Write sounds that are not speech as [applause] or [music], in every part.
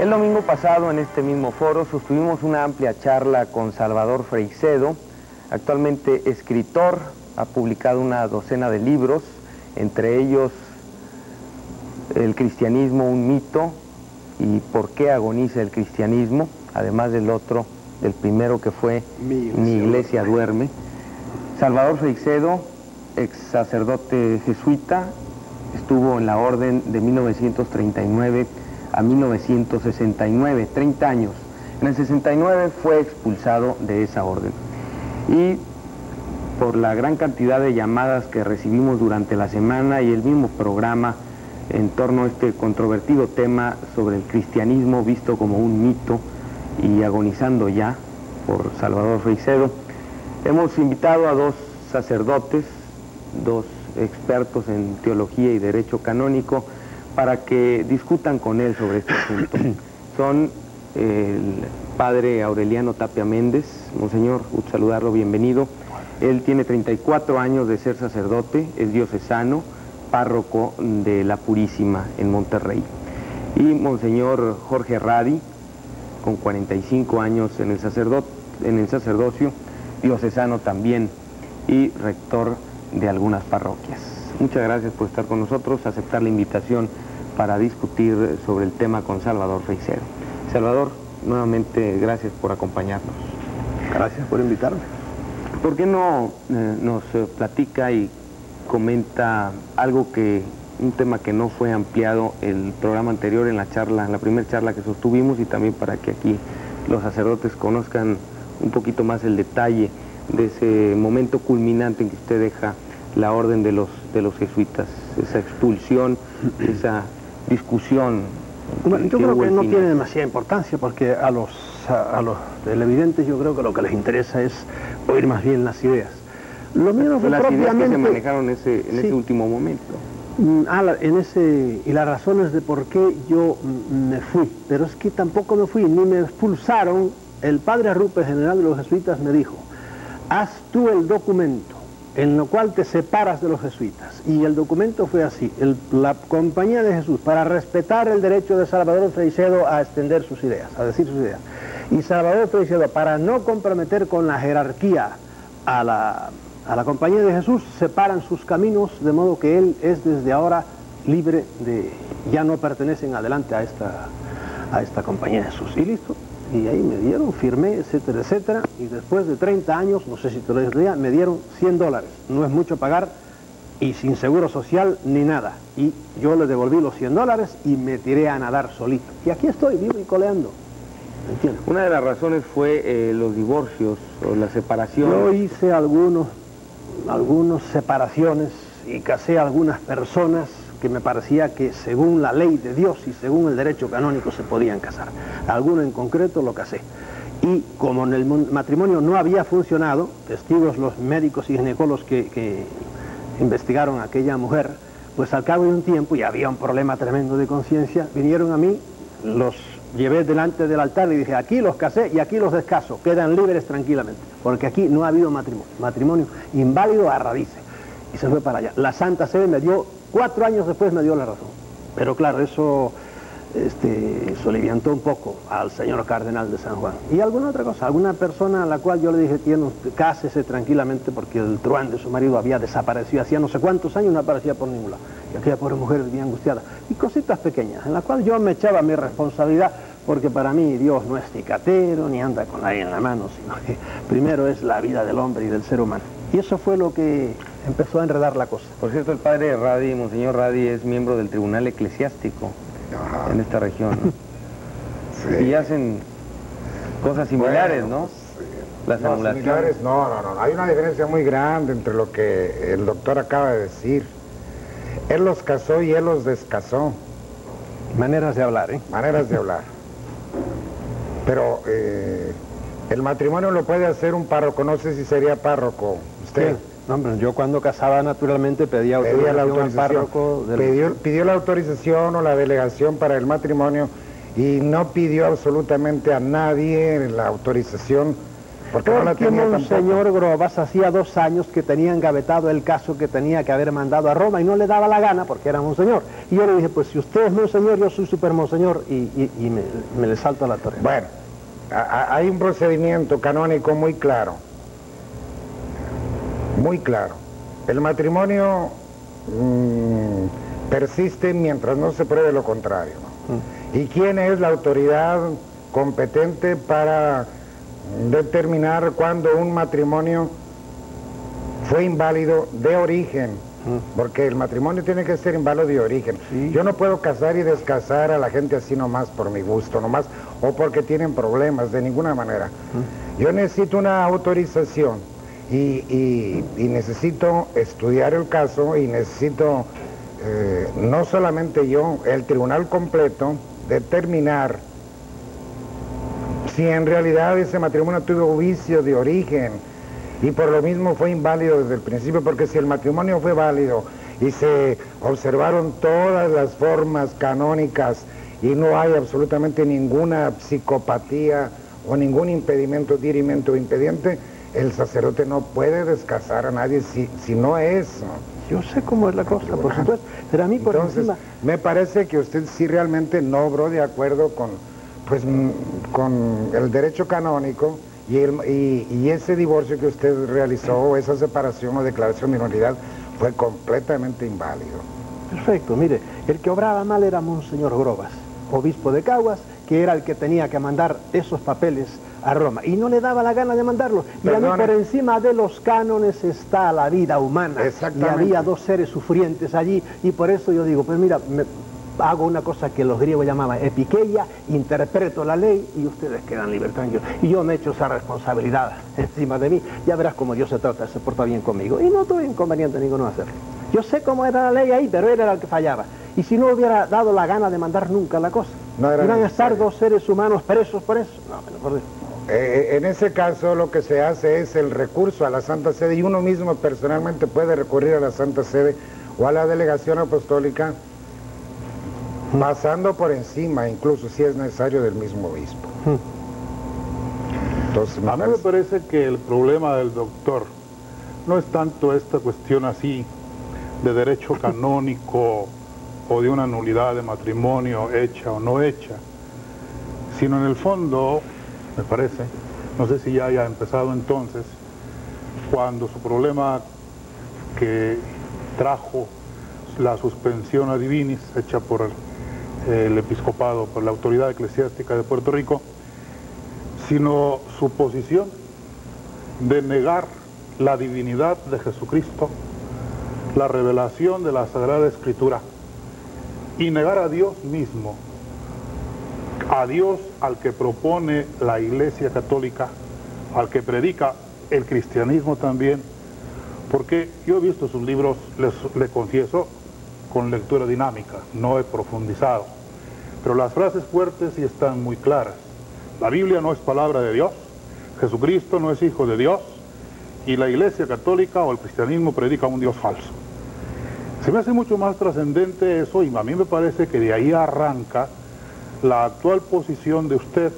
El domingo pasado en este mismo foro sostuvimos una amplia charla con Salvador Freixedo, actualmente escritor, ha publicado una docena de libros, entre ellos El cristianismo, un mito y por qué agoniza el cristianismo, además del otro, del primero que fue Mi iglesia, duerme. Salvador Freixedo, ex sacerdote jesuita, estuvo en la orden de 1939 a 1969, 30 años. En el 69 fue expulsado de esa orden. Y por la gran cantidad de llamadas que recibimos durante la semana y el mismo programa en torno a este controvertido tema sobre el cristianismo visto como un mito y agonizando ya por Salvador Freixedo, hemos invitado a dos sacerdotes, dos expertos en teología y derecho canónico, para que discutan con él sobre este asunto. [coughs] Son el padre Aureliano Tapia Méndez, monseñor, saludarlo, bienvenido. Él tiene 34 años de ser sacerdote, es diocesano, párroco de la Purísima en Monterrey. Y monseñor Jorge Radi, con 45 años en el, en el sacerdocio, diocesano también y rector de algunas parroquias. Muchas gracias por estar con nosotros, aceptar la invitación para discutir sobre el tema con Salvador Freixero. Salvador, nuevamente gracias por acompañarnos. Gracias por invitarme. ¿Por qué no eh, nos eh, platica y comenta algo que, un tema que no fue ampliado el programa anterior en la charla, en la primera charla que sostuvimos y también para que aquí los sacerdotes conozcan un poquito más el detalle de ese momento culminante en que usted deja la orden de los, de los jesuitas, esa expulsión, esa discusión. yo creo que no tiene demasiada importancia porque a los, a, los televidentes yo creo que lo que les interesa es oír más bien las ideas. Lo mío fue las ideas que se manejaron ese, en ese último momento. Mm, ah, en ese, y las razones de por qué yo me fui, pero es que tampoco me fui, ni me expulsaron. El padre Arrupe, general de los jesuitas, me dijo, haz tú el documento en lo cual te separas de los jesuitas. Y el documento fue así, la Compañía de Jesús, para respetar el derecho de Salvador Freixedo a extender sus ideas, a decir sus ideas. Y Salvador Freixedo, para no comprometer con la jerarquía a la, a la Compañía de Jesús, separan sus caminos, de modo que él es desde ahora libre de, ya no pertenecen adelante a esta, a esta Compañía de Jesús. Y listo, y ahí me dieron, firmé, etcétera, etcétera, y después de 30 años, no sé si te lo dije, me dieron 100 dólares, no es mucho pagar, y sin seguro social ni nada, y yo le devolví los 100 dólares y me tiré a nadar solito, y aquí estoy, vivo y coleando. ¿Entiendes? Una de las razones fue eh, los divorcios o la separación. Yo hice algunos, algunas separaciones y casé a algunas personas que me parecía que según la ley de Dios y según el derecho canónico se podían casar. Alguno en concreto lo casé. Y como en el matrimonio no había funcionado, testigos los médicos y ginecólogos que, que investigaron a aquella mujer, pues al cabo de un tiempo, y había un problema tremendo de conciencia, vinieron a mí, los llevé delante del altar y dije, aquí los casé y aquí los descaso, quedan libres tranquilamente, porque aquí no ha habido matrimonio, matrimonio inválido a raíces. Y se fue para allá. La Santa Sede me dio Cuatro años después me dio la razón. Pero claro, eso este, soliviantó un poco al señor cardenal de San Juan. Y alguna otra cosa, alguna persona a la cual yo le dije, tiene, cásese tranquilamente porque el truán de su marido había desaparecido, hacía no sé cuántos años no aparecía por ningún lado. Y aquella pobre mujer vivía angustiada. Y cositas pequeñas, en las cuales yo me echaba mi responsabilidad, porque para mí Dios no es cicatero, ni anda con nadie en la mano, sino que primero es la vida del hombre y del ser humano. Y eso fue lo que empezó a enredar la cosa. Por cierto, el padre Radi, Monseñor Radi, es miembro del Tribunal Eclesiástico en esta región. [laughs] Y hacen cosas similares, ¿no? Las no, Similares, no, no, no. Hay una diferencia muy grande entre lo que el doctor acaba de decir. Él los casó y él los descasó. Maneras de hablar, ¿eh? Maneras de hablar. Pero eh, el matrimonio lo puede hacer un párroco, no sé si sería párroco usted. No, yo cuando casaba naturalmente pedía autorización, la autorización pidió, la autorización o la delegación para el matrimonio y no pidió absolutamente a nadie la autorización Porque, Porque Monseñor Grobas hacía dos años que tenía engavetado el caso que tenía que haber mandado a Roma y no le daba la gana porque era Monseñor. Y yo le dije, pues si usted es Monseñor, yo soy super Monseñor y, me, le salto a la torre. Bueno, hay un procedimiento canónico muy claro. Muy claro. El matrimonio mm, persiste mientras no se pruebe lo contrario. Mm. ¿Y quién es la autoridad competente para determinar cuándo un matrimonio fue inválido de origen, porque el matrimonio tiene que ser inválido de origen. Yo no puedo casar y descasar a la gente así nomás por mi gusto, nomás, o porque tienen problemas, de ninguna manera. Yo necesito una autorización y, necesito estudiar el caso y necesito, eh, no solamente yo, el tribunal completo, determinar si en realidad ese matrimonio tuvo vicio de origen y por lo mismo fue inválido desde el principio, porque si el matrimonio fue válido y se observaron todas las formas canónicas y no hay absolutamente ninguna psicopatía o ningún impedimento, dirimento o impediente, el sacerdote no puede descasar a nadie si, si no es. Yo sé cómo es la cosa, por supuesto, pero a mí por Entonces, me parece que usted sí realmente no obró de acuerdo con pues mm, con el derecho canónico y, y, ese divorcio que usted realizó, esa separación o declaración de minoridad, fue completamente inválido. Perfecto, mire, el que obraba mal era Monseñor Grobas, obispo de Caguas, que era el que tenía que mandar esos papeles a Roma, y no le daba la gana de mandarlo. Y a mí por encima de los cánones está la vida humana. Y había dos seres sufrientes allí, y por eso yo digo, pues mira, me, hago una cosa que los griegos llamaban epiqueia, interpreto la ley y ustedes quedan libres, Y yo me echo esa responsabilidad [laughs] encima de mí. Ya verás cómo Dios se trata, se porta bien conmigo. Y no tuve inconveniente ninguno hacerlo. Yo sé cómo era la ley ahí, pero él era el que fallaba. Y si no hubiera dado la gana de mandar nunca la cosa, no iban a estar dos seres humanos presos por eso. No, por Dios. Eh, en ese caso lo que se hace es el recurso a la Santa Sede y uno mismo personalmente puede recurrir a la Santa Sede o a la delegación apostólica pasando por encima, incluso si es necesario, del mismo obispo. Entonces, a mí me parece que el problema del doctor no es tanto esta cuestión así de derecho [laughs] canónico o de una nulidad de matrimonio hecha o no hecha, sino en el fondo, me parece, no sé si ya haya empezado entonces, cuando su problema que trajo la suspensión a divinis hecha por el el episcopado, por la autoridad eclesiástica de Puerto Rico, sino su posición de negar la divinidad de Jesucristo, la revelación de la Sagrada Escritura y negar a Dios mismo, a Dios al que propone la Iglesia Católica, al que predica el cristianismo también, porque yo he visto sus libros, les, le confieso, con lectura dinámica, no he profundizado. Pero las frases fuertes sí están muy claras. La Biblia no es palabra de Dios, Jesucristo no es hijo de Dios, y la Iglesia Católica o el cristianismo predica un Dios falso. Se me hace mucho más trascendente eso y a mí me parece que de ahí arranca la actual posición de usted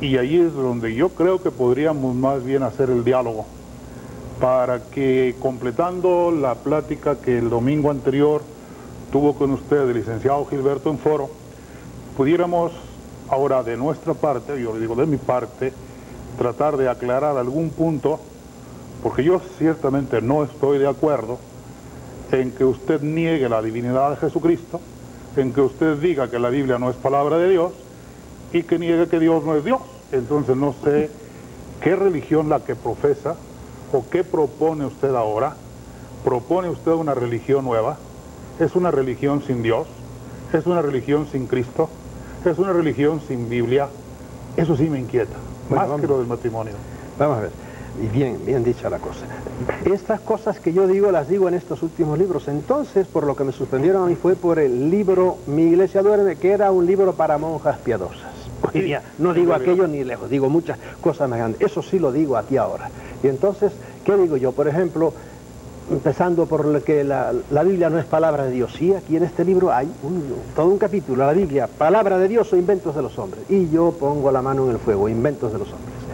y ahí es donde yo creo que podríamos más bien hacer el diálogo para que completando la plática que el domingo anterior tuvo con usted el licenciado Gilberto en foro, pudiéramos ahora de nuestra parte, yo le digo de mi parte, tratar de aclarar algún punto, porque yo ciertamente no estoy de acuerdo en que usted niegue la divinidad de Jesucristo, en que usted diga que la Biblia no es palabra de Dios y que niegue que Dios no es Dios. Entonces no sé qué religión la que profesa ¿O qué propone usted ahora? ¿Propone usted una religión nueva? ¿Es una religión sin Dios? ¿Es una religión sin Cristo? ¿Es una religión sin Biblia? Eso sí me inquieta, más que lo del matrimonio. Vamos a ver, y bien, bien dicha la cosa. Estas cosas que yo digo las digo en estos últimos libros. Entonces, por lo que me suspendieron a mí fue por el libro Mi Iglesia Duerme, que era un libro para monjas piadosas. no digo aquello ni lejos, digo muchas cosas más grandes. Eso sí lo digo aquí ahora. Y entonces, ¿qué digo yo? Por ejemplo, empezando por lo que la, Biblia no es palabra de Dios. Sí, aquí en este libro hay todo un capítulo, la Biblia, palabra de Dios o inventos de los hombres. Y yo pongo la mano en el fuego, inventos de los hombres.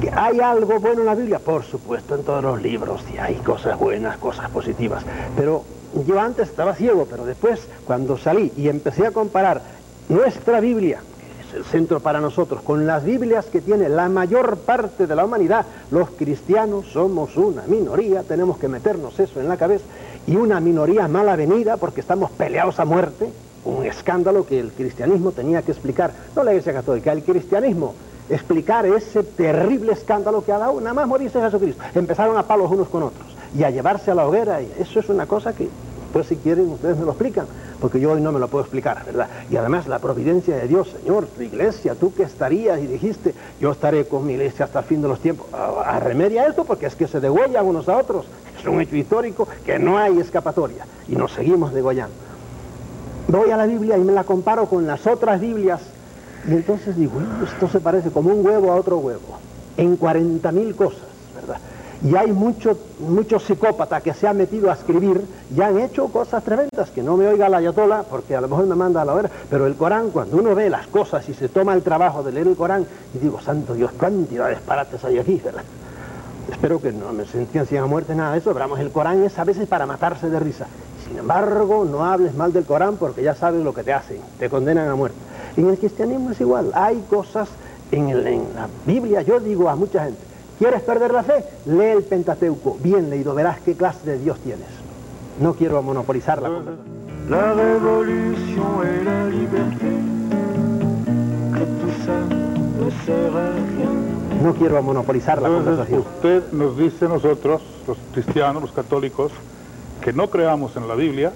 ¿Que ¿Hay algo bueno en la Biblia? Por supuesto, en todos los libros y hay cosas buenas, cosas positivas. Pero yo antes estaba ciego, pero después, cuando salí y empecé a comparar nuestra Biblia, que es el centro para nosotros, con las Biblias que tiene la mayor parte de la humanidad, los cristianos somos una minoría, tenemos que meternos eso en la cabeza, y una minoría mal avenida porque estamos peleados a muerte, un escándalo que el cristianismo tenía que explicar, no la Iglesia Católica, el cristianismo explicar ese terrible escándalo que ha dado nada más morirse Jesucristo. Empezaron a palos unos con otros y a llevarse a la hoguera. Y eso es una cosa que, pues si quieren, ustedes me lo explican, porque yo hoy no me lo puedo explicar, ¿verdad? Y además la providencia de Dios, Señor, tu iglesia, tú que estarías y dijiste, yo estaré con mi iglesia hasta el fin de los tiempos. A, a remedia esto porque es que se degüellan unos a otros. Es un hecho histórico que no hay escapatoria y nos seguimos degollando. Voy a la Biblia y me la comparo con las otras Biblias y entonces digo, esto se parece como un huevo a otro huevo, en 40 mil cosas, ¿verdad? Y hay muchos mucho psicópatas que se han metido a escribir y han hecho cosas tremendas, que no me oiga la ayatola, porque a lo mejor me manda a la hora, pero el Corán, cuando uno ve las cosas y se toma el trabajo de leer el Corán, y digo, santo Dios, cantidad de disparates [laughs] hay aquí, ¿verdad? Espero que no me sentencien a muerte, nada de eso, pero el Corán es a veces para matarse de risa. Sin embargo, no hables mal del Corán porque ya sabes lo que te hacen, te condenan a muerte. En el cristianismo es igual, hay cosas en, el, en la Biblia, yo digo a mucha gente, ¿quieres perder la fe? Lee el Pentateuco, bien leído, verás qué clase de Dios tienes. No quiero monopolizar la conversación. La révolution et la liberté, que tout ça ne sert à rien. No quiero monopolizar la Entonces conversación. usted nos dice nosotros, los cristianos, los católicos, que no creamos en la Biblia,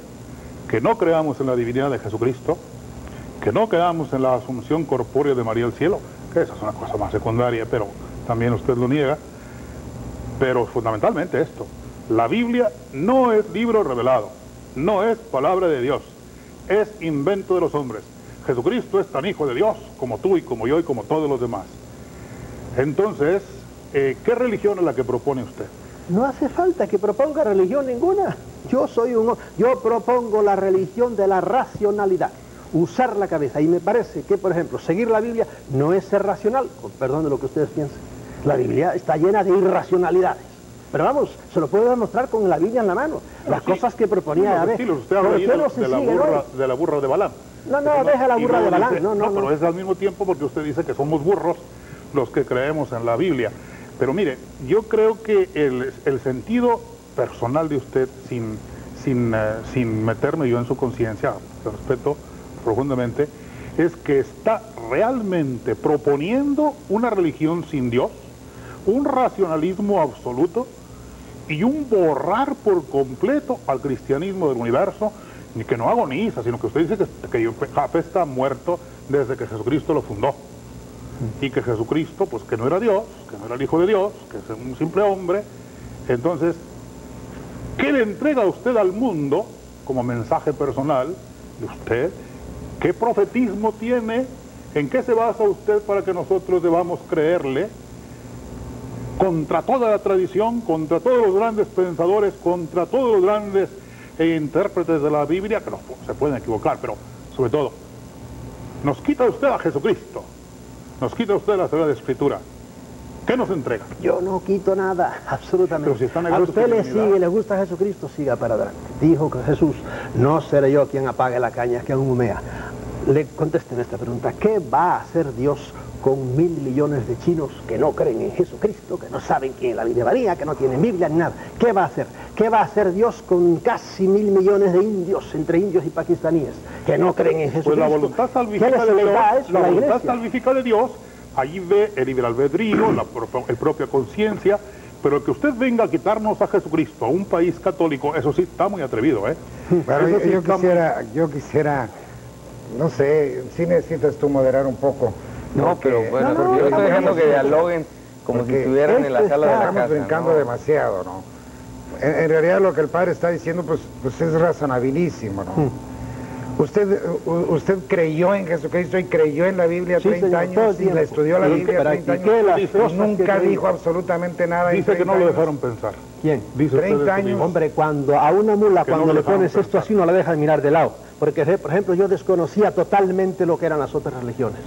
que no creamos en la divinidad de Jesucristo, que no creamos en la asunción corpórea de María al cielo, que esa es una cosa más secundaria, pero también usted lo niega. Pero fundamentalmente esto, la Biblia no es libro revelado, no es palabra de Dios, es invento de los hombres. Jesucristo es tan hijo de Dios como tú y como yo y como todos los demás. Entonces, eh, ¿qué religión es la que propone usted? No hace falta que proponga religión ninguna. Yo soy un... Yo propongo la religión de la racionalidad. Usar la cabeza. Y me parece que, por ejemplo, seguir la Biblia no es ser racional, con perdón de lo que ustedes piensen. La Biblia está llena de irracionalidades. Pero vamos, se lo puedo demostrar con la Biblia en la mano. Las Sí. cosas que proponía Unos Yahvé. estilos. Usted habla ¿Por ahí qué de, no se de la burra, de la burra de Balaam. No, no, deja la burra de dice- No, no, no. pero es al mismo tiempo porque usted dice que somos burros los que creemos en la Biblia. Pero mire, yo creo que el, el sentido personal de usted, sin, sin, eh, sin meterme yo en su conciencia, respeto profundamente, es que está realmente proponiendo una religión sin Dios, un racionalismo absoluto y un borrar por completo al cristianismo del universo, ni que no agoniza, sino que usted dice que, que está muerto desde que Jesucristo lo fundó. Y que Jesucristo, pues que no era Dios, que no era el Hijo de Dios, que es un simple hombre. Entonces, ¿qué le entrega usted al mundo como mensaje personal de usted? ¿Qué profetismo tiene? ¿En qué se basa usted para que nosotros debamos creerle? contra toda la tradición, contra todos los grandes pensadores, contra todos los grandes eh, intérpretes de la Biblia, que no, se pueden equivocar, pero sobre todo, nos quita usted a Jesucristo, nos quita usted la Sagrada Escritura. ¿Qué nos entrega? Yo no quito nada, absolutamente. Pero si está a usted le sigue, le gusta Jesucristo, siga para adelante. Dijo que Jesús, no seré yo quien apague la caña, quien humea. Le contesten esta pregunta, ¿qué va a hacer Dios con mil millones de chinos que no creen en Jesucristo, que no saben quién es la Biblia María, que no tienen Biblia ni nada? ¿Qué va a hacer? ¿Qué va a hacer Dios con casi mil millones de indios, entre indios y pakistaníes, que no creen en Jesucristo? Pues la voluntad ¿Qué salvífica de Dios, la la voluntad salvífica de Dios, allí ve el libre albedrío, la pro- el propia conciencia, pero que usted venga a quitarnos a Jesucristo, a un país católico, eso sí está muy atrevido, ¿eh? Pero Eso yo, sí yo está muy- quisiera, yo quisiera, no sé, si necesitas tú moderar un poco. No, porque pero bueno, No, yo estoy dejando que dialoguen como si Porque estuvieran en la esto sala de la Estamos casa. brincando ¿no? demasiado, ¿no? En, en realidad lo que el padre está diciendo, pues, pues es razonabilísimo, ¿no? Usted, u- usted creyó en Jesucristo y creyó en la Biblia Sí, 30 señor, todo el años y la estudió la Y Biblia 30 practiqué años y nunca dijo absolutamente nada en Dice que no 30 lo años. dejaron pensar. ¿Quién? Dice usted 30 eso años. Hombre, cuando a una mula, cuando le pones esto así, no la dejas mirar de lado. Porque, por ejemplo, yo desconocía totalmente lo que eran las otras religiones.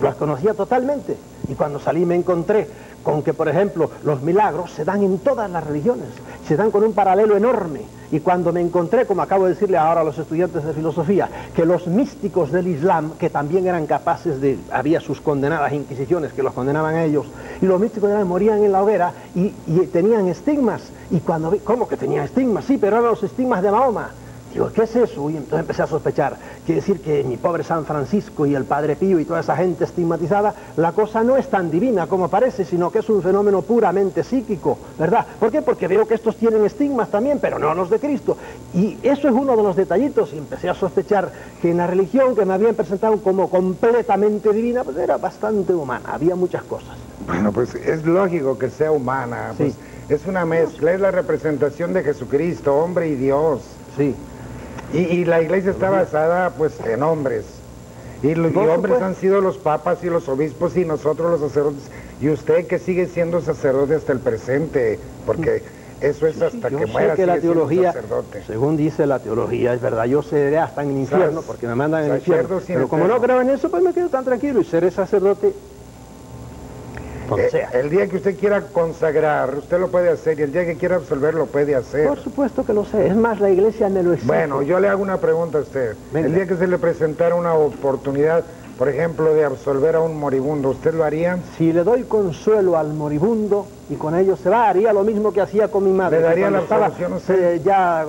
Las conocía totalmente. Y cuando salí me encontré con que, por ejemplo, los milagros se dan en todas las religiones, se dan con un paralelo enorme. Y cuando me encontré, como acabo de decirle ahora a los estudiantes de filosofía, que los místicos del Islam, que también eran capaces de, había sus condenadas inquisiciones que los condenaban a ellos, y los místicos del Islam morían en la hoguera y, tenían estigmas. Y cuando vi, ¿cómo que tenían estigmas? Sí, pero eran los estigmas de Mahoma. Digo, ¿qué es eso? Y entonces empecé a sospechar. Quiere decir que mi pobre San Francisco y el Padre Pío y toda esa gente estigmatizada, la cosa no es tan divina como parece, sino que es un fenómeno puramente psíquico, ¿verdad? ¿Por qué? Porque veo que estos tienen estigmas también, pero no los de Cristo. Y eso es uno de los detallitos. Y empecé a sospechar que en la religión que me habían presentado como completamente divina, pues era bastante humana. Había muchas cosas. Bueno, pues es lógico que sea humana. Sí. Pues, es una mezcla, es la representación de Jesucristo, hombre y Dios. Sí. Y, y la iglesia está basada pues en hombres. Y los y hombres supuesto. han sido los papas y los obispos y nosotros los sacerdotes. Y usted que sigue siendo sacerdote hasta el presente, porque eso es hasta Yo que muera que la teología, sacerdote. según dice la teología, es verdad, yo seré hasta en el infierno, porque me mandan en el infierno. Pero como no creo en eso, pues me quedo tan tranquilo y seré sacerdote Eh, sea. el día que usted quiera consagrar, usted lo puede hacer, y el día que quiera absolver, lo puede hacer. Por supuesto que lo sé. Es más, la iglesia me lo exige. Bueno, yo le hago una pregunta a usted. Venga. El día que se le presentara una oportunidad, por ejemplo, de absolver a un moribundo, ¿usted lo haría? Si le doy consuelo al moribundo y con ello se va, haría lo mismo que hacía con mi madre. ¿Le daría la absolución usted? eh, ya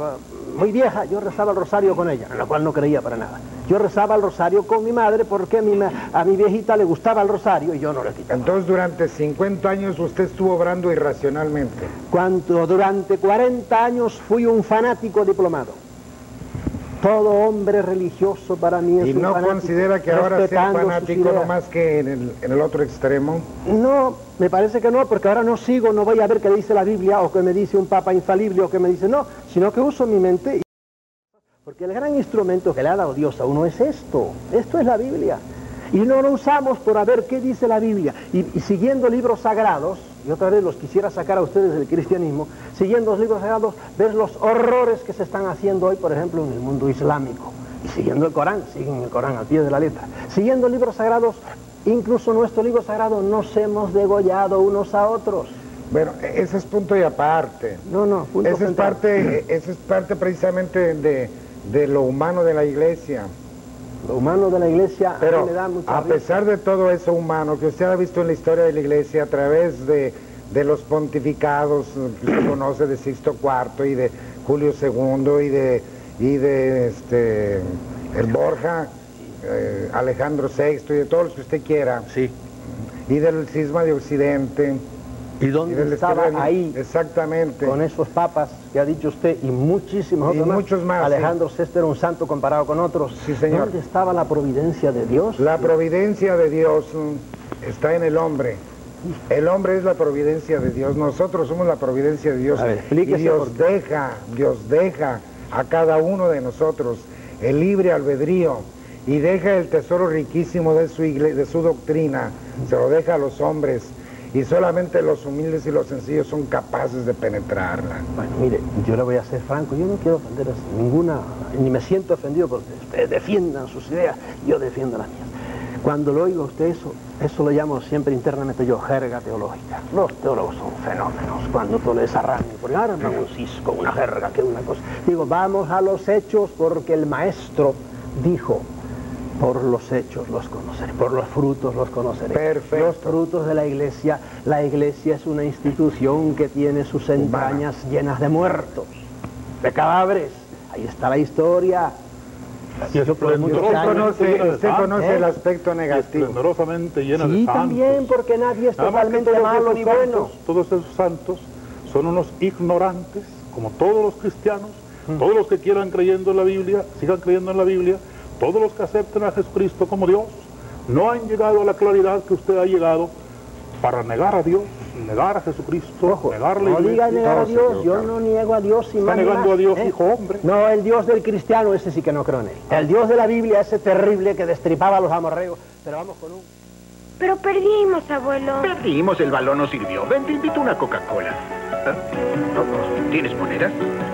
muy vieja, yo rezaba el rosario con ella, en la cual no creía para nada. Yo rezaba el rosario con mi madre porque a mi, a mi viejita le gustaba el rosario y yo no le quitaba. Entonces, durante 50 años usted estuvo obrando irracionalmente. Cuando durante 40 años fui un fanático diplomado. Todo hombre religioso para mí es ¿Y un no fanático, considera que ahora sea fanático no más que en el, en el otro extremo? No, me parece que no, porque ahora no sigo, no voy a ver qué dice la Biblia o qué me dice un papa infalible o qué me dice no, sino que uso mi mente. Porque el gran instrumento que le ha dado Dios a uno es esto, esto es la Biblia. Y no lo usamos por a ver qué dice la Biblia. Y, y siguiendo libros sagrados, y otra vez los quisiera sacar a ustedes del cristianismo, siguiendo los libros sagrados, ves los horrores que se están haciendo hoy, por ejemplo, en el mundo islámico. Y siguiendo el Corán, siguen el Corán al pie de la letra. Siguiendo libros sagrados, incluso nuestro libro sagrado, nos hemos degollado unos a otros. Bueno, e- ese es punto y aparte. No, no, punto Esa es parte, esa es parte precisamente de, de lo humano de la iglesia. Lo humano de la iglesia a Pero da mucha a pesar de todo eso humano que usted ha visto en la historia de la iglesia a través de, de los pontificados que usted conoce de Sixto IV y de Julio II y de, y de este, el Borja, eh, Alejandro VI y de todos los que usted quiera, Sí. y del cisma de Occidente. ¿Y y dónde del estaba ahí Exactamente. con esos papas que ha dicho usted y muchísimos Y más? muchos más, Alejandro VI era un santo comparado con otros. Sí, señor. ¿Dónde estaba la providencia de Dios? La providencia de Dios mm, está en el hombre. El hombre es la providencia de Dios. Nosotros somos la providencia de Dios. Ver, y explíquese Dios deja, Dios deja a cada uno de nosotros el libre albedrío y deja el tesoro riquísimo de su, igle- de su doctrina. Se lo deja a los hombres y solamente los humildes y los sencillos son capaces de penetrarla. Bueno, mire, yo le voy a ser franco, yo no quiero ofender a ninguna, ni me siento ofendido porque ustedes defiendan sus ideas, yo defiendo las mías. Cuando lo oigo a usted eso, eso lo llamo siempre internamente yo jerga teológica. Los teólogos son fenómenos cuando tú les arrancan, porque arman un cisco, una jerga, que una cosa. Digo, vamos a los hechos porque el maestro dijo, por los hechos los conoceré, por los frutos los conoceré. Perfecto. Los frutos de la iglesia, la iglesia es una institución que tiene sus entrañas llenas de muertos, de cadáveres. Ahí está la historia. Y años- conoce, llena de usted conoce ¿eh? el aspecto negativo. esplendorosamente llena de Sí, santos. también, porque nadie es totalmente malo ni bueno. Todos esos santos son unos ignorantes, como todos los cristianos, Mm. todos los que quieran creyendo en la Biblia, sigan creyendo en la Biblia, todos los que acepten a Jesucristo como Dios, no han llegado a la claridad que usted ha llegado para negar a Dios, negar a Jesucristo, Ojo, negar la no diga iglesia. negar a Dios, yo no niego a Dios y Está más negando más, a Dios, ¿eh? hijo hombre. No, el Dios del cristiano, ese sí que no creo en él. El Dios de la Biblia, ese terrible que destripaba a los amorreos. Pero vamos con un... Pero perdimos, abuelo. Perdimos, el balón no sirvió. Ven, te invito a una Coca-Cola. Ah, ¿Tienes monedas?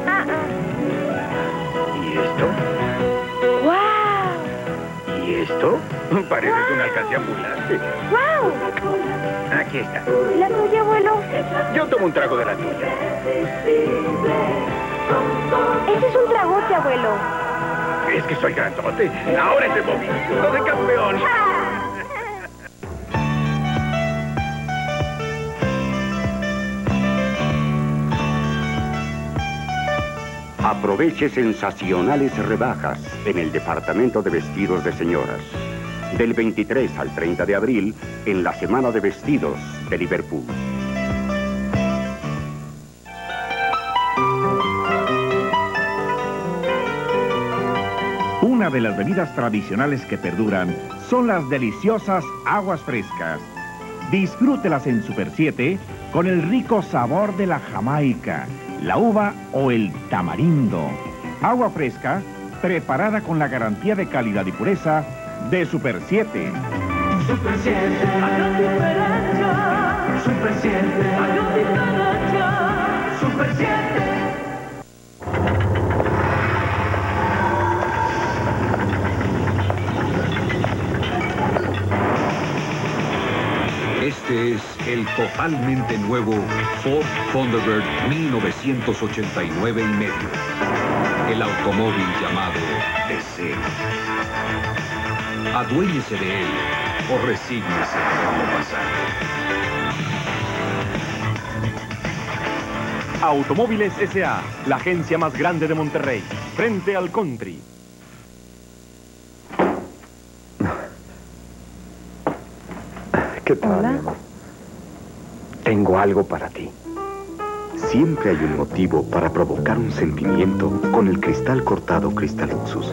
Ah, ah. ¿Y esto? ¡Wow! ¿Y esto? [laughs] Parece una alcancía ambulante. ¡Wow! Aquí está. ¿Y la tuya, abuelo? Yo tomo un trago de la tuya. Ese es un tragote, abuelo. Es que soy grandote. Ahora es el movimiento de campeón. Aproveche sensacionales rebajas en el departamento de vestidos de señoras. Del 23 al 30 de abril en la Semana de Vestidos de Liverpool. Una de las bebidas tradicionales que perduran son las deliciosas aguas frescas. Disfrútelas en Super 7 con el rico sabor de la jamaica, la uva o el tamarindo. Agua fresca preparada con la garantía de calidad y pureza de Super 7. Super 7, haga diferencia. Super 7, haga diferencia. Super 7. Este es el totalmente nuevo Ford Thunderbird 1989 y medio. El automóvil llamado Deseo. Aduéñese de él o resígnese a verlo pasar. Automóviles S.A., la agencia más grande de Monterrey, frente al country. ¿Qué tal, mi amor? Tengo algo para ti. Siempre hay un motivo para provocar un sentimiento con el cristal cortado Cristaluxus.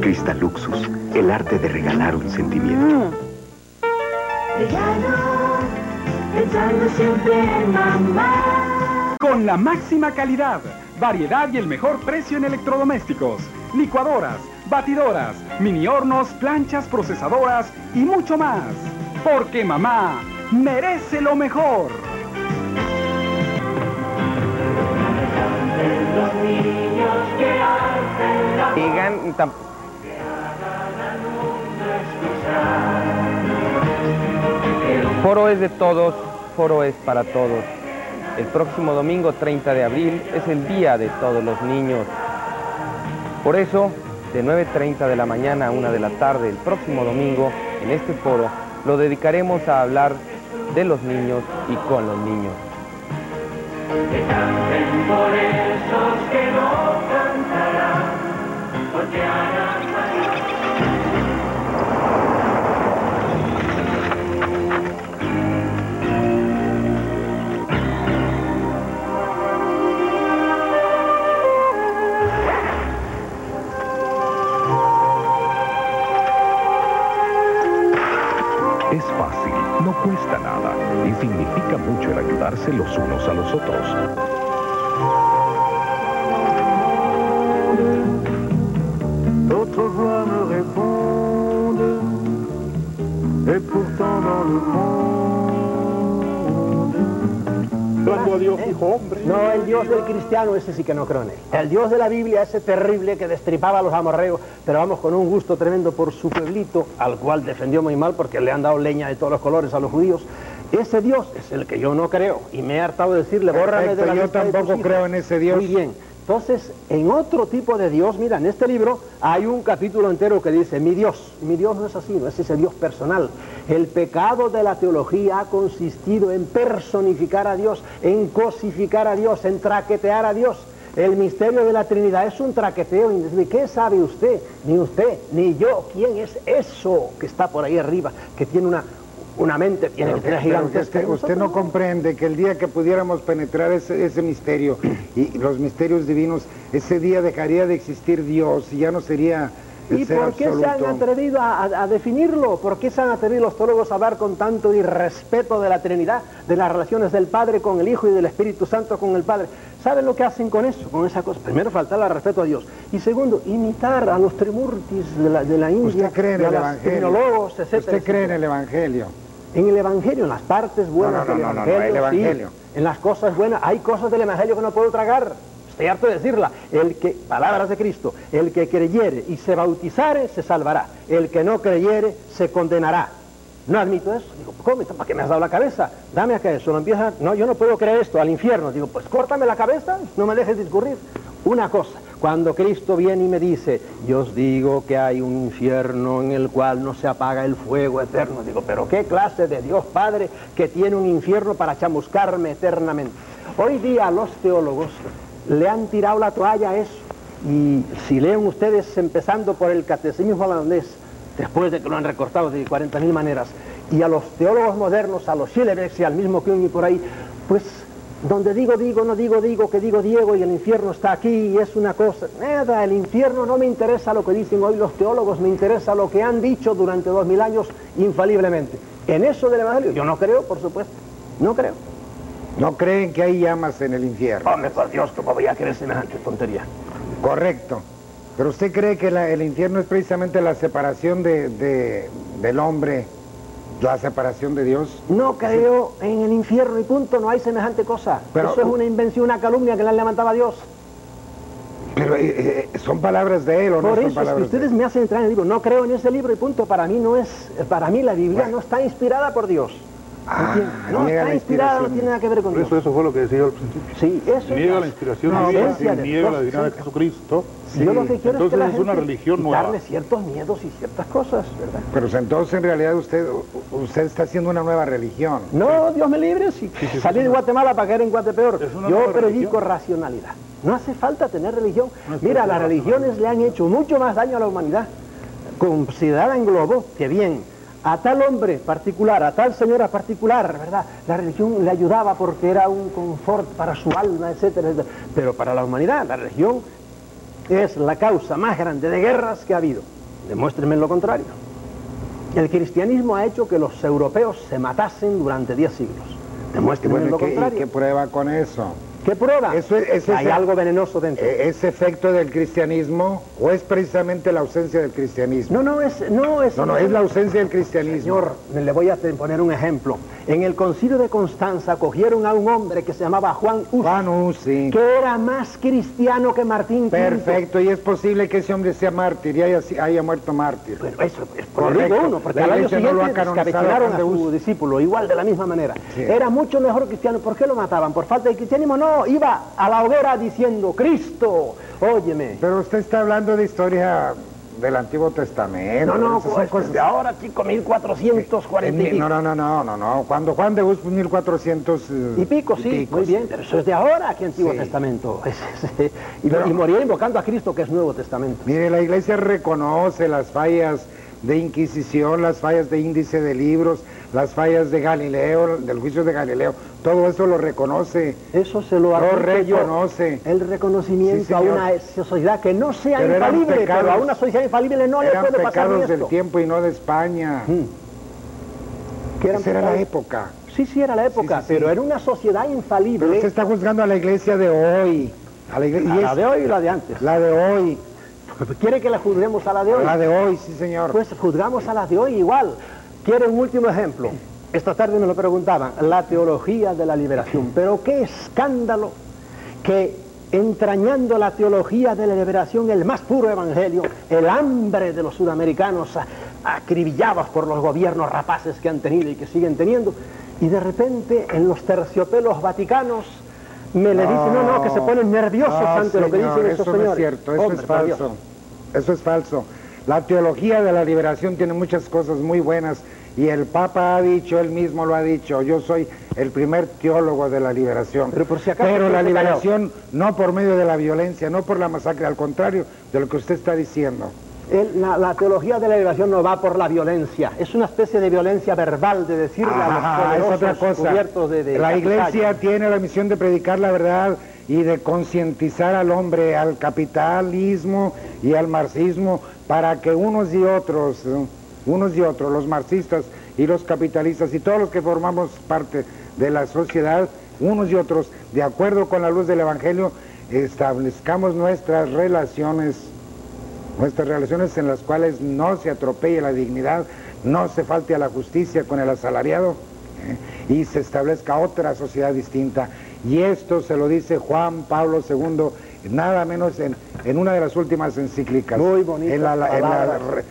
Cristaluxus, el arte de regalar un sentimiento. Pensando siempre en mamá. Con la máxima calidad, variedad y el mejor precio en electrodomésticos, licuadoras, batidoras, mini hornos, planchas, procesadoras y mucho más. Porque mamá merece lo mejor. Digan, Foro es de todos, foro es para todos. El próximo domingo 30 de abril es el día de todos los niños. Por eso, de 9.30 de la mañana a 1 de la tarde el próximo domingo, en este foro, lo dedicaremos a hablar de los niños y con los niños. que canten por esos que no cantarán. Porque harán cuesta nada y significa mucho el ayudarse los unos a los otros. Cuando Dios hombre. No, el Dios del cristiano, ese sí que no creo en él. El Dios de la Biblia, ese terrible que destripaba a los amorreos, pero vamos con un gusto tremendo por su pueblito, al cual defendió muy mal porque le han dado leña de todos los colores a los judíos. Ese Dios es el que yo no creo y me he hartado de decirle, bórrame de la yo de tampoco hijos". creo en ese Dios. Muy bien. Entonces, en otro tipo de Dios, mira, en este libro hay un capítulo entero que dice, mi Dios, mi Dios no es así, no es ese Dios personal. El pecado de la teología ha consistido en personificar a Dios, en cosificar a Dios, en traquetear a Dios. El misterio de la Trinidad es un traqueteo. ¿De qué sabe usted? Ni usted, ni yo. ¿Quién es eso que está por ahí arriba, que tiene una, una mente, tiene que Pero que- que gigantesca? usted, usted no comprende que el día que pudiéramos penetrar ese, ese misterio y los misterios divinos, ese día dejaría de existir Dios y ya no sería ¿Y por qué se han atrevido a, a- a definirlo? ¿Por qué se han atrevido los teólogos a hablar con tanto irrespeto de la Trinidad, de las relaciones del Padre con el Hijo y del Espíritu Santo con el Padre? ¿Saben lo que hacen con eso, con esa cosa? Primero, faltarle al respeto a Dios. Y segundo, imitar a los trimurtis de la, de la India, ¿Usted cree en el Evangelio? etcétera, ¿Usted cree en el Evangelio? En el Evangelio, en las partes buenas No, no, del no, sí. Evangelio. en las cosas buenas. Hay cosas del Evangelio que no puedo tragar. Harto de decirla. El que, palabras de Cristo, el que creyere y se bautizare se salvará. El que no creyere se condenará. No admito eso. Digo, ¿cómo? ¿Para qué me has dado la cabeza? Dame acá eso. No empieza, no, yo no puedo creer esto, al infierno. Digo, pues córtame la cabeza, no me dejes discurrir. Una cosa, cuando Cristo viene y me dice, yo os digo que hay un infierno en el cual no se apaga el fuego eterno. Digo, pero qué clase de Dios Padre que tiene un infierno para chamuscarme eternamente. Hoy día los teólogos le han tirado la toalla a eso. Y si leen ustedes, empezando por el catecismo holandés, después de que lo han recortado de 40.000 maneras, y a los teólogos modernos, a los Schillebeck y al mismo Kuhn y por ahí, pues donde digo, digo, no digo, digo, que digo Diego y el infierno está aquí y es una cosa. Nada, el infierno no me interesa lo que dicen hoy los teólogos, me interesa lo que han dicho durante dos mil años infaliblemente. En eso del Evangelio, yo no creo, por supuesto, no creo. ¿No creen que hay llamas en el infierno? Hombre, por Dios, ¿cómo voy a creer semejante tontería? Correcto. Pero usted cree que la- el infierno es precisamente la separación de, de- del hombre, la separación de Dios. No creo en el infierno y punto, no hay semejante cosa. Pero- Eso es una invención, una calumnia que le han levantado a Dios. Pero eh, eh, son palabras de él o no Por son eso es que palabras de ustedes él. me hacen entrar en el libro. No creo en ese libro y punto. Para mí no es, para mí la Biblia no está inspirada por Dios. Ah, no niega está inspirada, no tiene nada que ver con Dios. eso, eso fue lo que decía yo al principio. Sí, eso niega es la inspiración divina, esencia de niega la divinidad de Sí. Jesucristo. Yo lo que quiero es que Entonces la es una religión nueva. quitarle ciertos miedos y ciertas cosas, ¿verdad? Pero entonces en realidad usted, usted está haciendo una nueva religión. No, Dios me libre, si sí, salí de una- Guatemala para caer en Guatepeor. Yo predico racionalidad. No hace falta tener religión. No Mira, las religiones le han hecho mucho más daño a la humanidad. Considerada en globo, que bien, a tal hombre particular, a tal señora particular, ¿verdad? La religión le ayudaba porque era un confort para su alma, etcétera, etcétera. Pero para la humanidad, la religión es la causa más grande de guerras que ha habido. Demuéstrenme lo contrario. El cristianismo ha hecho que los europeos se matasen durante 10 siglos. Demuéstrenme bueno, lo ¿y qué, y contrario. qué prueba con eso? ¿Qué prueba? Eso es- eso es- Hay algo venenoso dentro. Eh, ¿Es efecto del cristianismo o es precisamente la ausencia del cristianismo? No, no es, no es. No, no, es la ausencia del cristianismo. Señor, le voy a poner un ejemplo. En el concilio de Constanza cogieron a un hombre que se llamaba Juan Hus, Juan sí. que era más cristiano que Martín Quinto. Perfecto, y es posible que ese hombre sea mártir y haya, haya muerto mártir. Pero eso es por uno, porque La al año no siguiente canonizado descabecenaron a su discípulo, igual de la misma manera. Sí. Era mucho mejor cristiano. ¿Por qué lo mataban? ¿Por falta de cristianismo? No, iba a la hoguera diciendo, Cristo, óyeme. Pero usted está hablando de historia del Antiguo Testamento. No, no, son pues, cosas- de ahora, chico, 1440 y pico. No, no, no, no, no, no. Cuando Juan de Hus, pues, 1400 eh, Y pico, sí, pico, muy bien, pero eso es de ahora, aquí Antiguo Sí. Testamento. [laughs] Es- es- y, Pero- y moría invocando a Cristo, que es Nuevo Testamento. Mire, la iglesia reconoce las fallas de Inquisición, las fallas de índice de libros, las fallas de Galileo, del juicio de Galileo, todo eso lo reconoce. Eso se lo Lo yo. reconoce. El reconocimiento Sí, a una sociedad que no sea Pero infalible, pecados- pero a una sociedad infalible no le puede pasar pecados ni del esto. tiempo y no de España. Eran Esa era la época. Sí, sí, era la época, Sí, sí, sí. pero era una sociedad infalible. Pero usted está juzgando a la iglesia de hoy. A la, igle- y a la es- de hoy y la de antes. la de hoy. [laughs] ¿Quiere que la juzguemos a la de hoy? La de hoy, sí, señor. Pues juzgamos a la de hoy igual. Quiero un último ejemplo. Esta tarde me lo preguntaban, la teología de la liberación. Pero qué escándalo que entrañando la teología de la liberación, el más puro evangelio, el hambre de los sudamericanos acribillados por los gobiernos rapaces que han tenido y que siguen teniendo, y de repente en los terciopelos vaticanos me le dicen, no, no, que se ponen nerviosos No, ante lo que dicen esos eso no señores. es cierto, eso Hombre, es falso. Eso es falso. La teología de la liberación tiene muchas cosas muy buenas y el Papa ha dicho, él mismo lo ha dicho, yo soy el primer teólogo de la liberación. Pero por si acaso Pero usted la liberación no por medio de la violencia, no por la masacre, al contrario de lo que usted está diciendo. El- la, la teología de la liberación no va por la violencia, es una especie de violencia verbal de decirle Ah, a es los otra poderosos cosa. cubiertos de, de la iglesia tiene la misión de predicar la verdad y de concientizar al hombre al capitalismo y al marxismo para que unos y otros, unos y otros, los marxistas y los capitalistas y todos los que formamos parte de la sociedad, unos y otros, de acuerdo con la luz del Evangelio, establezcamos nuestras relaciones nuestras relaciones en las cuales no se atropelle la dignidad, no se falte a la justicia con el asalariado ¿eh? y se establezca otra sociedad distinta. Y esto se lo dice Juan Pablo II nada menos en, en una de las últimas encíclicas. Muy bonitas en la, la- en la palabras. re-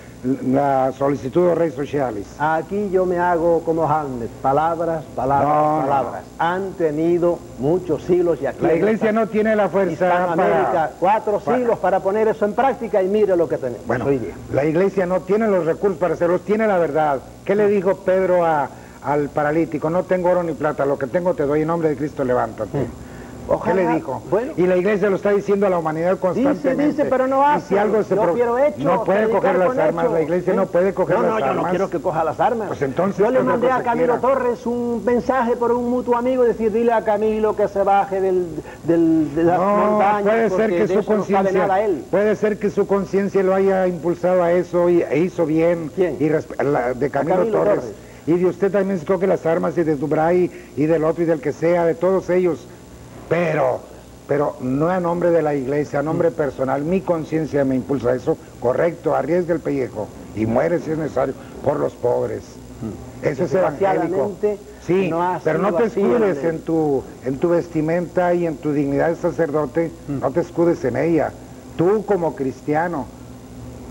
la solicitud de Rey Socialis. Aquí yo me hago como Hamlet, palabras, palabras, No, no. palabras. Han tenido muchos siglos y aquí La iglesia no tiene la fuerza para... cuatro para- siglos para poner eso en práctica y mire lo que tenemos Bueno, la iglesia no tiene los recursos para hacerlos, tiene la verdad. ¿Qué le dijo Pedro a- al paralítico? No tengo oro ni plata, lo que tengo te doy en nombre de Cristo, levántate. Ojalá- ¿Qué le dijo? bueno. y la iglesia lo está diciendo a la humanidad constantemente. dice, pero no Y hace. si algo se Yo quiero hechos, No puede coger las armas, la iglesia ¿Eh? no puede coger no, las no, yo armas. no quiero que coja las armas. Pues entonces, yo le ¿qué otra mandé a Camilo quiera? Torres un mensaje por un mutuo amigo, decir, dile a Camilo que se baje del, del- de las No, montañas, puede ser que su no conciencia, puede ser que su conciencia lo haya impulsado a eso y, e hizo bien. ¿Quién? Y la- de Camilo, Camilo Torres. Torres. Y de usted también se coge las armas y de Dubray y del otro y del que sea, de todos ellos. Pero, pero no a nombre de la iglesia, a nombre personal. Mi conciencia me impulsa a eso. Correcto, arriesga el pellejo y muere si es necesario por los pobres. Eso es evangélico. Sí, no pero no te escudes en tu, en tu vestimenta y en tu dignidad de sacerdote, no te escudes en ella. Tú como cristiano,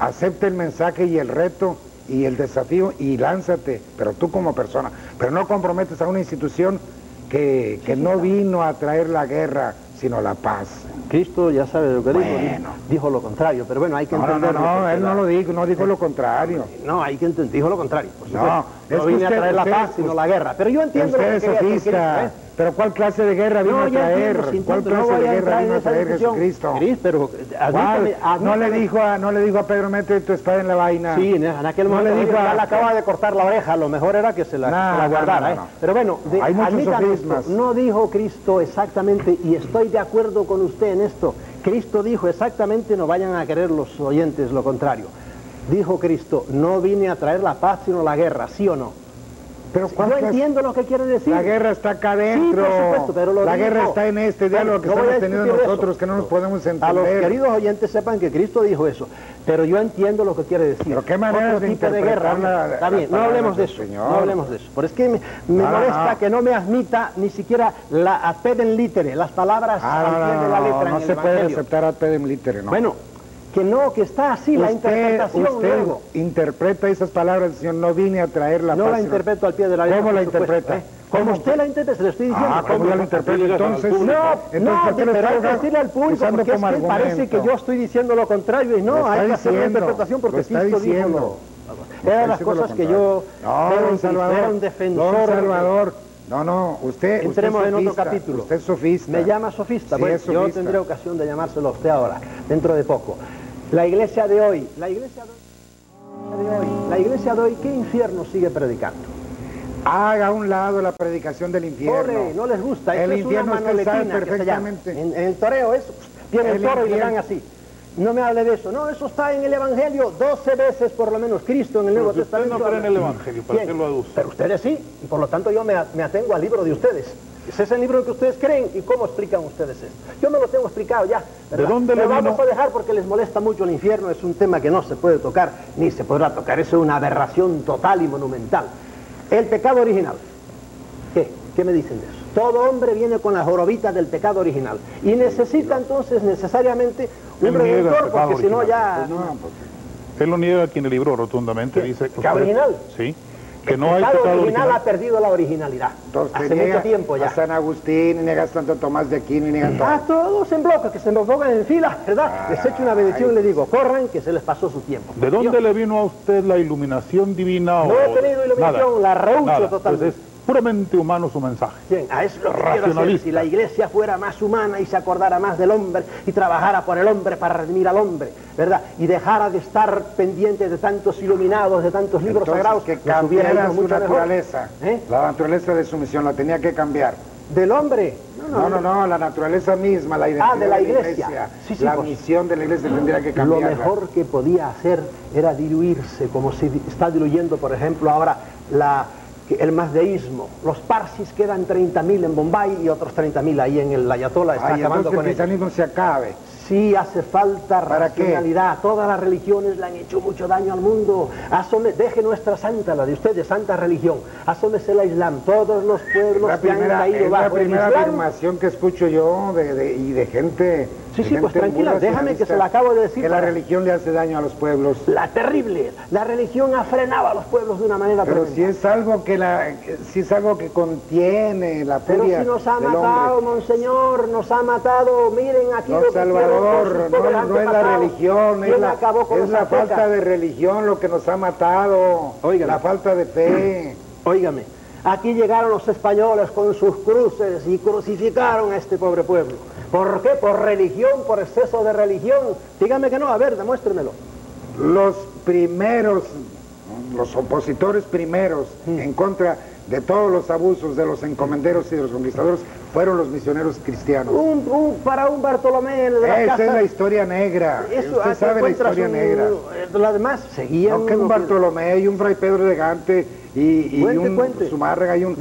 acepta el mensaje y el reto y el desafío y lánzate, pero tú como persona, pero no comprometes a una institución que, que no vino a traer la guerra, sino la paz. Cristo ya sabe lo que dijo, Bueno. dijo lo contrario, pero bueno, hay que No, no, no, no, él no lo dijo, no dijo lo contrario. No, hay que entender, dijo lo contrario. por No, es no vine usted- a traer la usted- paz, sino la guerra. Pero yo entiendo Usted lo es que sofista, ¿eh? Pero ¿cuál clase de guerra vino No, a traer? entiendo, ¿Cuál no clase voy de guerra vino a traer. Jesucristo? Cris, pero ¿Cuál? admítame, No le dijo a, no le dijo a Pedro, mete tu espada en la vaina. Sí, en aquel No momento le dijo ya a- le acaba de cortar la oreja, lo mejor era que se la, No, se la no, guardara. no, ¿eh? no. Pero bueno, de, Hay esto, sofismas. no dijo Cristo exactamente, y estoy de acuerdo con usted en esto, Cristo dijo exactamente, no vayan a querer los oyentes lo contrario. Dijo Cristo, no vine a traer la paz sino la guerra, ¿sí o no? Pero ¿cuál Yo entiendo lo que quiere decir. La guerra está acá adentro. Sí, por supuesto, pero lo la guerra está en este diálogo que estamos teniendo nosotros, eso. que no nos podemos A los entender. queridos oyentes sepan que Cristo dijo eso, pero yo entiendo lo que quiere decir. Pero qué maneras Otro de tipo de guerra. la- Está bien, no hablemos de eso, Señor. no hablemos de eso. Pero es que me, molesta no. que no me admita ni siquiera la ad litere, las palabras Ah, al pie de la letra no en el se puede Evangelio. aceptar ad litere, no. Bueno, que no, que está así la usted, interpretación usted luego. interpreta esas palabras, Señor, no vine a traer la No paz. la interpreto al pie de la letra. ¿Cómo la interpreta? ¿eh? Como usted la interpreta, se lo estoy diciendo. Ah, ¿cómo yo la interpreto? Entonces, No, entonces, no, ¿por qué lo pero hay que decirle al público, porque es que parece que yo estoy diciendo lo contrario y no, hay que hacer una interpretación porque Cristo dijo diciendo. lo- Era Está las cosas que yo. No, era un- Salvador, era un defensor. don Salvador, no, no, usted, Entremos usted en otro sofista, capítulo. Usted es sofista. Me llama sofista. Sí, bueno, es yo sofista. tendré ocasión de llamárselo a usted ahora, dentro de poco. La iglesia de hoy, la iglesia de hoy, la iglesia de hoy, ¿qué infierno sigue predicando? Haga a un lado la predicación del infierno. Corre, no les gusta. El Esto es infierno una usted sabe perfectamente. En, en el toreo es, tiene el, El toro y le infierno. dan así. No me hable de eso. No, eso está en el Evangelio 12 veces por lo menos. Cristo en el Nuevo Pero si usted Testamento. no cree en el. Evangelio, ¿para qué lo aduce? Pero ustedes sí, y por lo tanto yo me atengo al libro de ustedes. Ese es el libro que ustedes creen y cómo explican ustedes esto. Yo me lo tengo explicado ya. ¿verdad? ¿De dónde le vamos a dejar porque les molesta mucho el infierno. Es un tema que no se puede tocar ni se podrá tocar. Es una aberración total y monumental. El pecado original. ¿Qué? ¿Qué me dicen de eso? Todo hombre viene con la jorobita del pecado original y necesita entonces necesariamente un redentor porque si no ya... Pues, Él lo niega aquí en el libro rotundamente. ¿Qué? Dice ¿Pecado usted- original? Sí. Que el no hay pecado pecado original, original. ha perdido la originalidad. entonces Hace niega mucho tiempo A ya. San Agustín, y niega a Santo Tomás de Aquino, y niega todo. Ah, todos en bloque, que se nos pongan en fila, ¿verdad? Les echo una bendición y les digo, corran, que se les pasó su tiempo. ¿De dónde le vino a usted la iluminación divina? No o- he tenido iluminación, la rehuso Nada. totalmente. Pues es puramente humano su mensaje. Bien, a eso es lo que. Si la iglesia fuera más humana y se acordara más del hombre y trabajara por el hombre para redimir al hombre, ¿verdad? Y dejara de estar pendiente de tantos iluminados, de tantos libros Entonces, sagrados, que cambiara su naturaleza. ¿Eh? La naturaleza de sumisión la tenía que cambiar. Del hombre. No, no, no, la naturaleza misma, la identidad Ah, de la iglesia. Sí, sí, la pues. misión de la iglesia tendría que Lo cambiar. mejor que podía hacer era diluirse, como se está diluyendo, por ejemplo, ahora la, el mazdeísmo. Los parsis quedan 30.000 en Bombay y otros 30.000 ahí en el Ayatollah. Está Ay, acabando el con ellos. cristianismo se acabe. Sí hace falta ¿Para qué? racionalidad. Todas las religiones le han hecho mucho daño al mundo. Asome- deje nuestra santa, la de ustedes, santa religión. Asómese la Islam. Todos los pueblos La que han caído es la bajo el primera Islam. afirmación que escucho yo de, de- y de gente Sí, sí, pues tranquila, déjame que se la acabo de decir. Que la religión le hace daño a los pueblos. La terrible. La religión ha frenado a los pueblos de una manera Pero tremenda. si es algo que la, si es algo que contiene la Pero furia si nos ha matado, hombre. monseñor, nos ha matado. Miren aquí con Salvador, no, no es la religión, es ¿Quién la, es falta de religión lo que nos ha matado, Óigame. la falta de fe. [clears throat] Óigame, aquí llegaron los españoles con sus cruces y crucificaron a este pobre pueblo. ¿Por qué? Por religión, por exceso de religión. Dígame que no, a ver, demuéstremelo. Los primeros, los opositores primeros Mm. en contra de todos los abusos de los encomenderos y de los conquistadores fueron los misioneros cristianos. Un, un- para un Bartolomé de la Esa casa. es la historia negra. Eso, Usted aquí sabe la historia un- negra. Lo demás seguían. No, que un Bartolomé y un Fray Pedro de Gante y, y Cuente, un cuente. Zumárraga y un...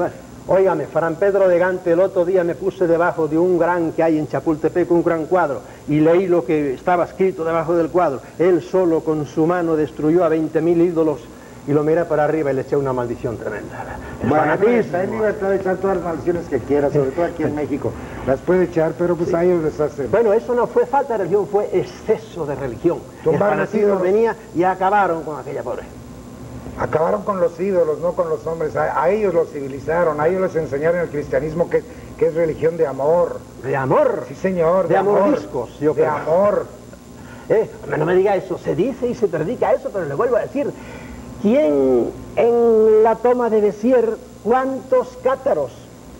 Óigame, Fran Pedro de Gante, el otro día me puse debajo de un gran que hay en Chapultepec, un gran cuadro, y leí lo que estaba escrito debajo del cuadro. Él solo con su mano destruyó a 20.000 ídolos y lo miré para arriba y le eché una maldición tremenda. El Bueno, está en libertad de echar todas las maldiciones que quiera, sobre todo aquí en México. Las puede echar, pero pues a ellos les hace... Bueno, eso no fue falta de religión, fue exceso de religión. El fanatismo venía y acabaron con aquella pobre. Acabaron con los ídolos, no con los hombres. A, a ellos los civilizaron, a ellos les enseñaron el cristianismo que, que es religión de amor. ¿De amor? Sí, señor, de, De amordiscos, yo de amor. Eh, no me diga eso, se dice y se predica eso, pero le vuelvo a decir, ¿quién en la toma de Besier, cuántos cátaros,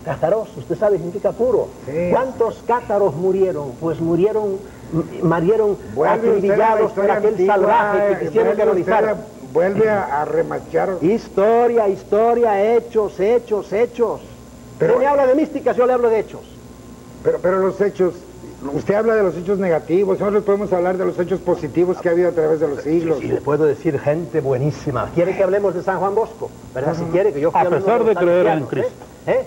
cátaros, usted sabe, significa puro, Sí. cuántos cátaros murieron? Pues murieron, m- murieron Vuelve usted a la acribillados por aquel antigua, salvaje eh, que quisieron vuelve usted canonizar. Vuelve a, a remachar. Historia, historia, hechos, hechos, hechos. Pero- Usted me habla de místicas, yo le hablo de hechos. Pero, pero los hechos, usted habla de los hechos negativos, nosotros podemos hablar de los hechos positivos que ha habido a través de los siglos. Y le puedo decir gente buenísima. ¿Quiere que hablemos de San Juan Bosco? ¿Verdad? Si quiere que yo fui A pesar de creer en salesianos, ¿eh? ¿Eh?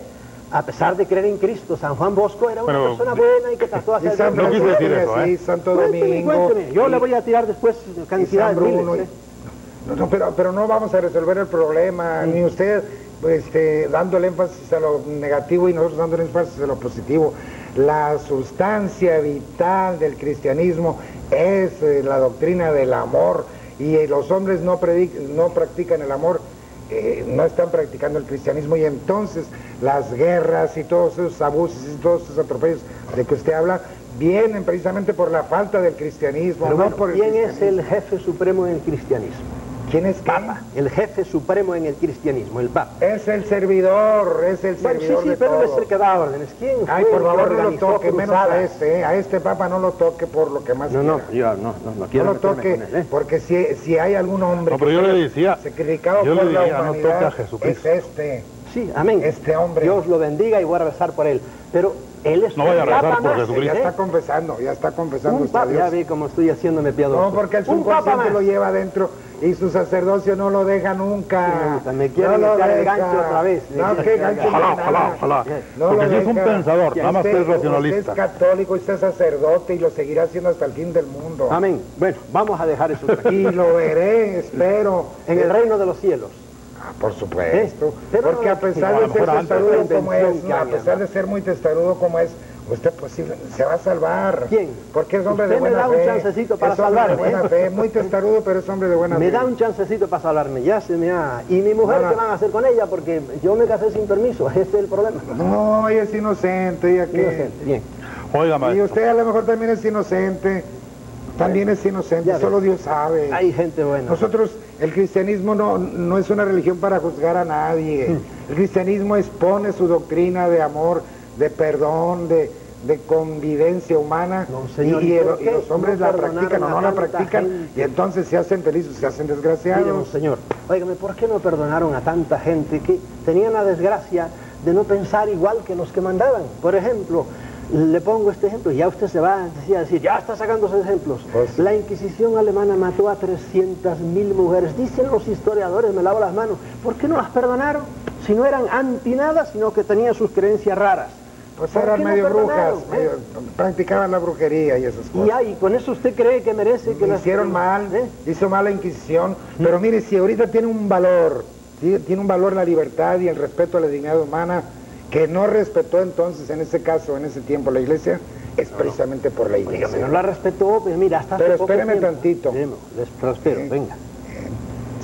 A pesar de creer en Cristo, San Juan Bosco era una Pero- persona buena y que trató de Y hacer San. No quise decir de eso, ¿eh? Santo Cuénteme, Domingo. cuénteme. Yo y- le voy a tirar después cantidad de miles. No, no, pero, pero no vamos a resolver el problema, ni usted este, dándole énfasis a lo negativo y nosotros dándole énfasis a lo positivo. La sustancia vital del cristianismo es eh, la doctrina del amor y eh, los hombres no, no practican el amor, eh, no están practicando el cristianismo y entonces las guerras y todos esos abusos y todos esos atropellos de que usted habla vienen precisamente por la falta del cristianismo, Pero no por el ¿quién es cristianismo. el jefe supremo en el cristianismo? ¿Quién es qué? Papa. El jefe supremo en el cristianismo, el Papa. Es el servidor, es el Bueno, sí, servidor sí, de pero no es el que da órdenes. ¿Quién Ay, fue por favor, no lo toque, menos a este, ¿eh? a este papa no lo toque por lo que más No, no, quiera. yo no, no, no No quiero lo meterme toque, con él, ¿eh? porque si, si hay algún hombre No, pero yo le decía, sacrificado yo le por la diría, no humanidad, toque a Jesucristo. es este. Sí, amén. Este hombre. Dios lo bendiga y voy a rezar por él. Pero él es No vaya a rezar por Jesucristo. Ya ¿eh? está confesando, ya está confesando Un usted papa, ya vi cómo estoy haciéndome piadoso. No, porque el subconsciente lo lleva adentro y su sacerdocio no lo deja nunca. Sí, me quieren no lo meter el gancho otra vez. No, qué gancho Ojalá, ojalá, ojalá. No Porque sí es un pensador, nada más que es Usted- racionalista. Usted es católico, usted es sacerdote y lo seguirá haciendo hasta el fin del mundo. Amén. Bueno, vamos a dejar eso Y lo veré, [laughs] espero. en el reino de los cielos. Ah, por supuesto. ¿Eh? Pero Porque a pesar de ser testarudo como es, a pesar de ser muy testarudo como es, usted posible, se va a salvar. ¿Quién? Porque es hombre de Usted me buena da un fe. chancecito para es hombre de salvarme, buena ¿eh? fe, muy testarudo, pero es hombre de buena Me fe. da un chancecito para salvarme, ya se me ha... ¿Y mi mujer No, no. qué van a hacer con ella? Porque yo me casé sin permiso, [laughs] ese es el problema. No, ella es inocente, ya que... Inocente, bien. Oiga, Y maestro. usted a lo mejor también es inocente. También es inocente, solo. Dios sabe. Hay gente buena. Nosotros, el cristianismo no, no es una religión para juzgar a nadie. Mm. El cristianismo expone su doctrina de amor, de perdón, de, de convivencia humana. No, señor, y, ¿y y por el- y qué los hombres no la practican o no la practican gente? y entonces se hacen felices, se hacen Mire, desgraciados. monseñor, óigame, ¿por qué no perdonaron a tanta gente que tenían la desgracia de no pensar igual que los que mandaban? Por ejemplo, le pongo este ejemplo, y ya usted se va a decir, ya está sacando sus ejemplos. Pues- La Inquisición alemana mató a 300 mil mujeres. Dicen los historiadores, me lavo las manos, ¿por qué no las perdonaron? Si no eran anti nada, sino que tenían sus creencias raras. Pues ¿Por eran no medio brujas, eh? practicaban la brujería y esas cosas. Y ahí, con eso usted cree que merece que las- hicieron mal, ¿Eh? hizo mal la Inquisición, pero mire, si ahorita tiene un valor, ¿sí? tiene un valor la libertad y el respeto a la dignidad humana, que no respetó entonces en ese caso, en ese tiempo la iglesia, es precisamente por la iglesia. Pero la respetó, pues mira, hasta hace Pero poco espéreme tantito. Prospero, venga.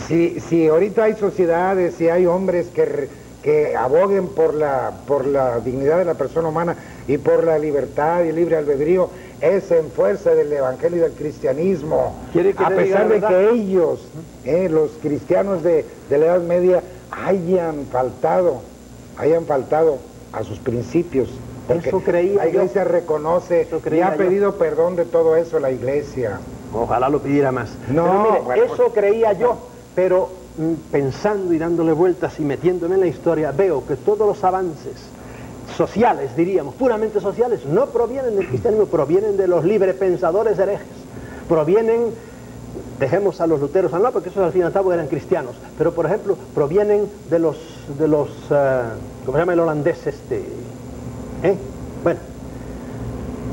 Si, si ahorita hay sociedades, si hay hombres que, que aboguen por la, por la dignidad de la persona humana y por la libertad y libre albedrío, es en fuerza del evangelio y del cristianismo. ¿Quiere que A pesar de que ellos, eh, los cristianos de, de la Edad Media, hayan faltado, hayan faltado a sus principios. Porque Eso creía La yo. iglesia reconoce Eso y ha yo. pedido perdón de todo eso la iglesia. Ojalá lo pidiera más. No, Pero mire, bueno, eso creía yo, pero mm, pensando y dándole vueltas y metiéndome en la historia, veo que todos los avances sociales, diríamos, puramente sociales, no provienen del cristianismo, provienen de los librepensadores herejes, provienen, dejemos a los luteros al lado, porque esos al fin y al cabo eran cristianos, pero por ejemplo, provienen de los, de los, eh, ¿cómo se llama el holandés este? ¿Eh? Bueno,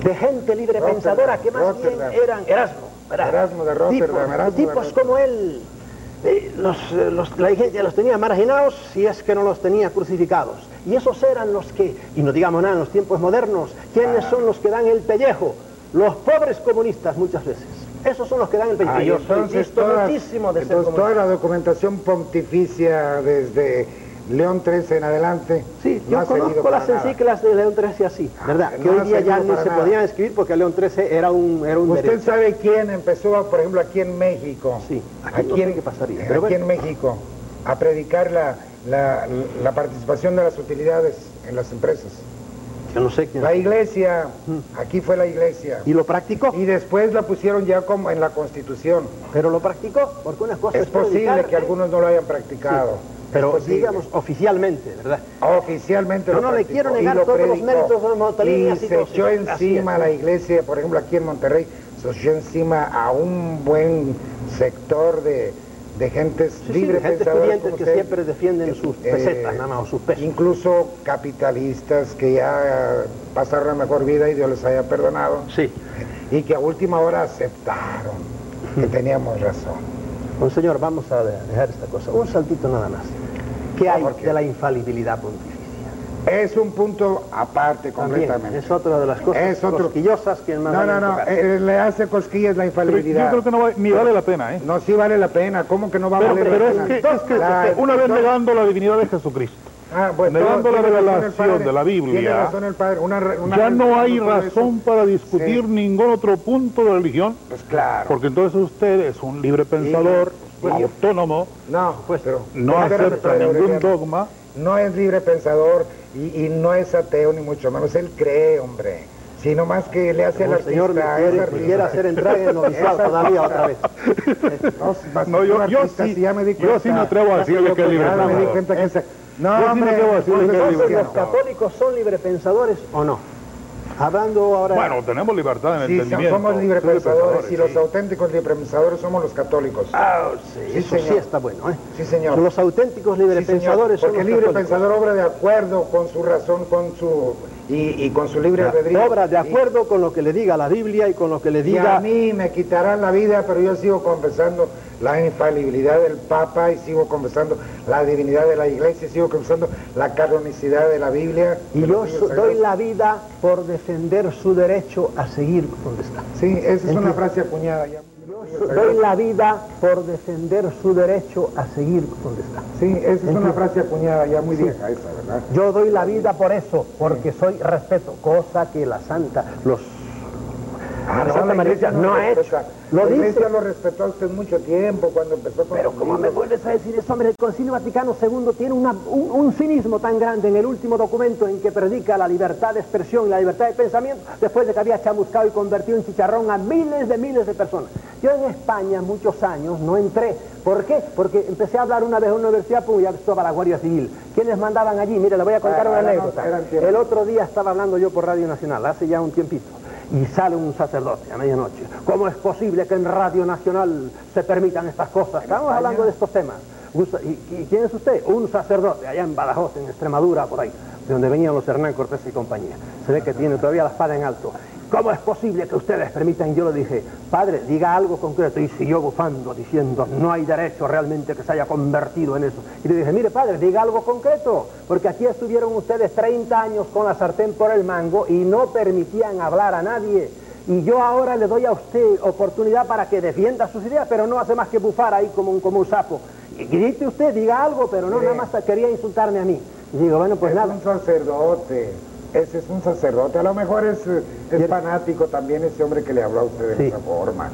de gente libre Rotterdam, pensadora que más Rotterdam. bien eran Erasmo. ¿verdad? Erasmo de Rotterdam, Tipos, Erasmo de tipos Rotterdam. como él, eh, los, los- la iglesia los tenía marginados si es que no los tenía crucificados. Y esos eran los que, y no digamos nada en los tiempos modernos, ¿quiénes Ah. son los que dan el pellejo? Los pobres comunistas muchas veces. Esos son los que dan el. Ah, entonces toda, de ser entonces toda la documentación pontificia desde León XIII en adelante Sí, no yo conozco las encíclicas de León XIII así, ¿verdad? Ah, que no hoy día ya ni se nada. podían escribir porque León XIII era un, era un ¿Usted derecho. sabe quién empezó, por ejemplo, aquí en México? Sí, aquí no sé qué pasaría, pero aquí bueno. en México, a predicar la, la, la participación de las utilidades en las empresas. Yo no sé quién. La iglesia, aquí fue la iglesia. ¿Y lo practicó? Y después la pusieron ya como en la Constitución. Pero lo practicó, porque una cosa Es es, posible predicar, que algunos no lo hayan practicado. Sí, pero digamos oficialmente, ¿verdad? Oficialmente Yo no le quiero negar lo todos los méritos de los Montalinas y Y se todo echó encima es. la iglesia, por ejemplo, aquí en Monterrey, se echó encima a un buen sector de, de gentes Sí, sí, libre gente como que usted. siempre defienden sus Eh, pesetas, nada más, o sus pesos. Incluso capitalistas que ya pasaron la mejor vida y Dios les haya perdonado. Sí. Y que a última hora aceptaron que teníamos razón. Bueno, señor, vamos a de- dejar esta cosa. Un saltito nada más. ¿Qué hay ¿por qué? de la infalibilidad pontificia? Es un punto aparte También, completamente. es otra de las cosas Es otro- cosquillosas que más No, no, no, eh, le hace cosquillas la Pero infalibilidad. yo creo que no va- ni vale la pena, ¿eh? No, sí vale la pena. ¿Cómo que no va a valer pero la es pena? que, es que La- una vez negando la divinidad de Jesucristo, Ah, bueno, negando la revelación padre, de la Biblia, razón el padre. Una, re- una ya no hay razón para discutir Sí. ningún otro punto de religión, Pues claro. porque entonces usted es un libre pensador, pues, autónomo, No, pues, pero... no acepta ningún dogma. No es libre pensador y, y no es ateo ni mucho menos. Él cree, hombre. Sino más que le hace al el señor artista. quiere, me hacer entrar en [laughs] el todavía otra vez. [laughs] No, yo- yo artista, sí- sí, ya me di yo cuenta. sí me atrevo a decirle yo que es libre ya me di pensador. cuenta que esa- No, Yo sí me hombre, atrevo a decirle que es libre ¿los católicos son librepensadores o no? Hablando ahora... Bueno, tenemos libertad en Sí, entendimiento. somos librepensadores y los sí. auténticos librepensadores somos los católicos. Ah, sí, Sí, eso sí está bueno, ¿eh? Sí, señor. Los auténticos Sí, librepensadores son Porque el los libre católicos. pensador obra de acuerdo con su razón, con su y, y con su libre albedrío. Obra de acuerdo con lo que le diga la Biblia y con lo que le Y, y diga... a mí me quitarán la vida, pero yo sigo confesando la infalibilidad del Papa y sigo confesando la divinidad de la Iglesia y sigo confesando la canonicidad de la Biblia. Y yo doy la vida por defender su derecho a seguir donde está. Sí, esa es una frase acuñada ya. Doy la vida por defender su derecho a seguir donde está. Sí, esa es una frase acuñada ya muy vieja esa, ¿verdad? Yo doy la vida por eso, porque soy respeto, cosa que la Santa, los... Ah, la Santa María no ha hecho. Lo dice. Lo respetó a usted mucho tiempo cuando empezó con Pero ¿cómo me vuelves a decir eso, hombre? El Concilio Vaticano II tiene una- un, un cinismo tan grande en el último documento en que predica la libertad de expresión y la libertad de pensamiento, después de que había chamuscado y convertido en chicharrón a miles de miles de personas. Yo en España muchos años no entré. ¿Por qué? Porque empecé a hablar una vez en una universidad, pues ya estaba la Guardia Civil. ¿Quiénes mandaban allí? Mire, le voy a contar Ah, una anécdota. El otro día estaba hablando yo por Radio Nacional, hace ya un tiempito. Y sale un sacerdote a medianoche. ¿Cómo es posible que en Radio Nacional se permitan estas cosas? Estamos hablando de estos temas. Un sa- ¿Y, y quién es usted? Un sacerdote allá en Badajoz, en Extremadura, por ahí, de donde venían los Hernán Cortés y compañía. Se ve que tiene todavía la espada en alto. ¿Cómo es posible que ustedes permitan? Yo le dije, padre, diga algo concreto. Y siguió bufando, diciendo, no hay derecho realmente que se haya convertido en eso. Y le dije, mire, padre, diga algo concreto, porque aquí estuvieron ustedes 30 años con la sartén por el mango y no permitían hablar a nadie. Y yo ahora le doy a usted oportunidad para que defienda sus ideas, pero no hace más que bufar ahí como un, como un sapo. Y grite usted, diga algo, pero no, nada más quería insultarme a mí. Y digo, bueno, pues es nada. un sacerdote. Ese es un sacerdote. A lo mejor es, eh, es fanático también ese hombre que le habló a usted de Sí. esa forma.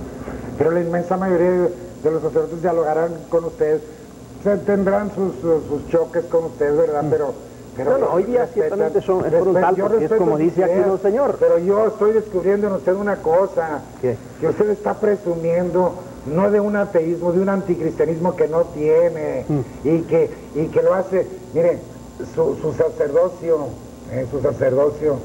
Pero la inmensa mayoría de, de los sacerdotes dialogarán con usted. Se tendrán sus, sus- sus choques con usted, ¿verdad? Pero, pero Mm. No, no, hoy día respetan- ciertamente son- es porque es como dice aquí el señor. Pero yo estoy descubriendo en usted una cosa. ¿Qué? Que usted está presumiendo no de un ateísmo, de un anticristianismo que no tiene Mm. y, que, y que lo hace, mire, su, su sacerdocio, eh, su sacerdocio,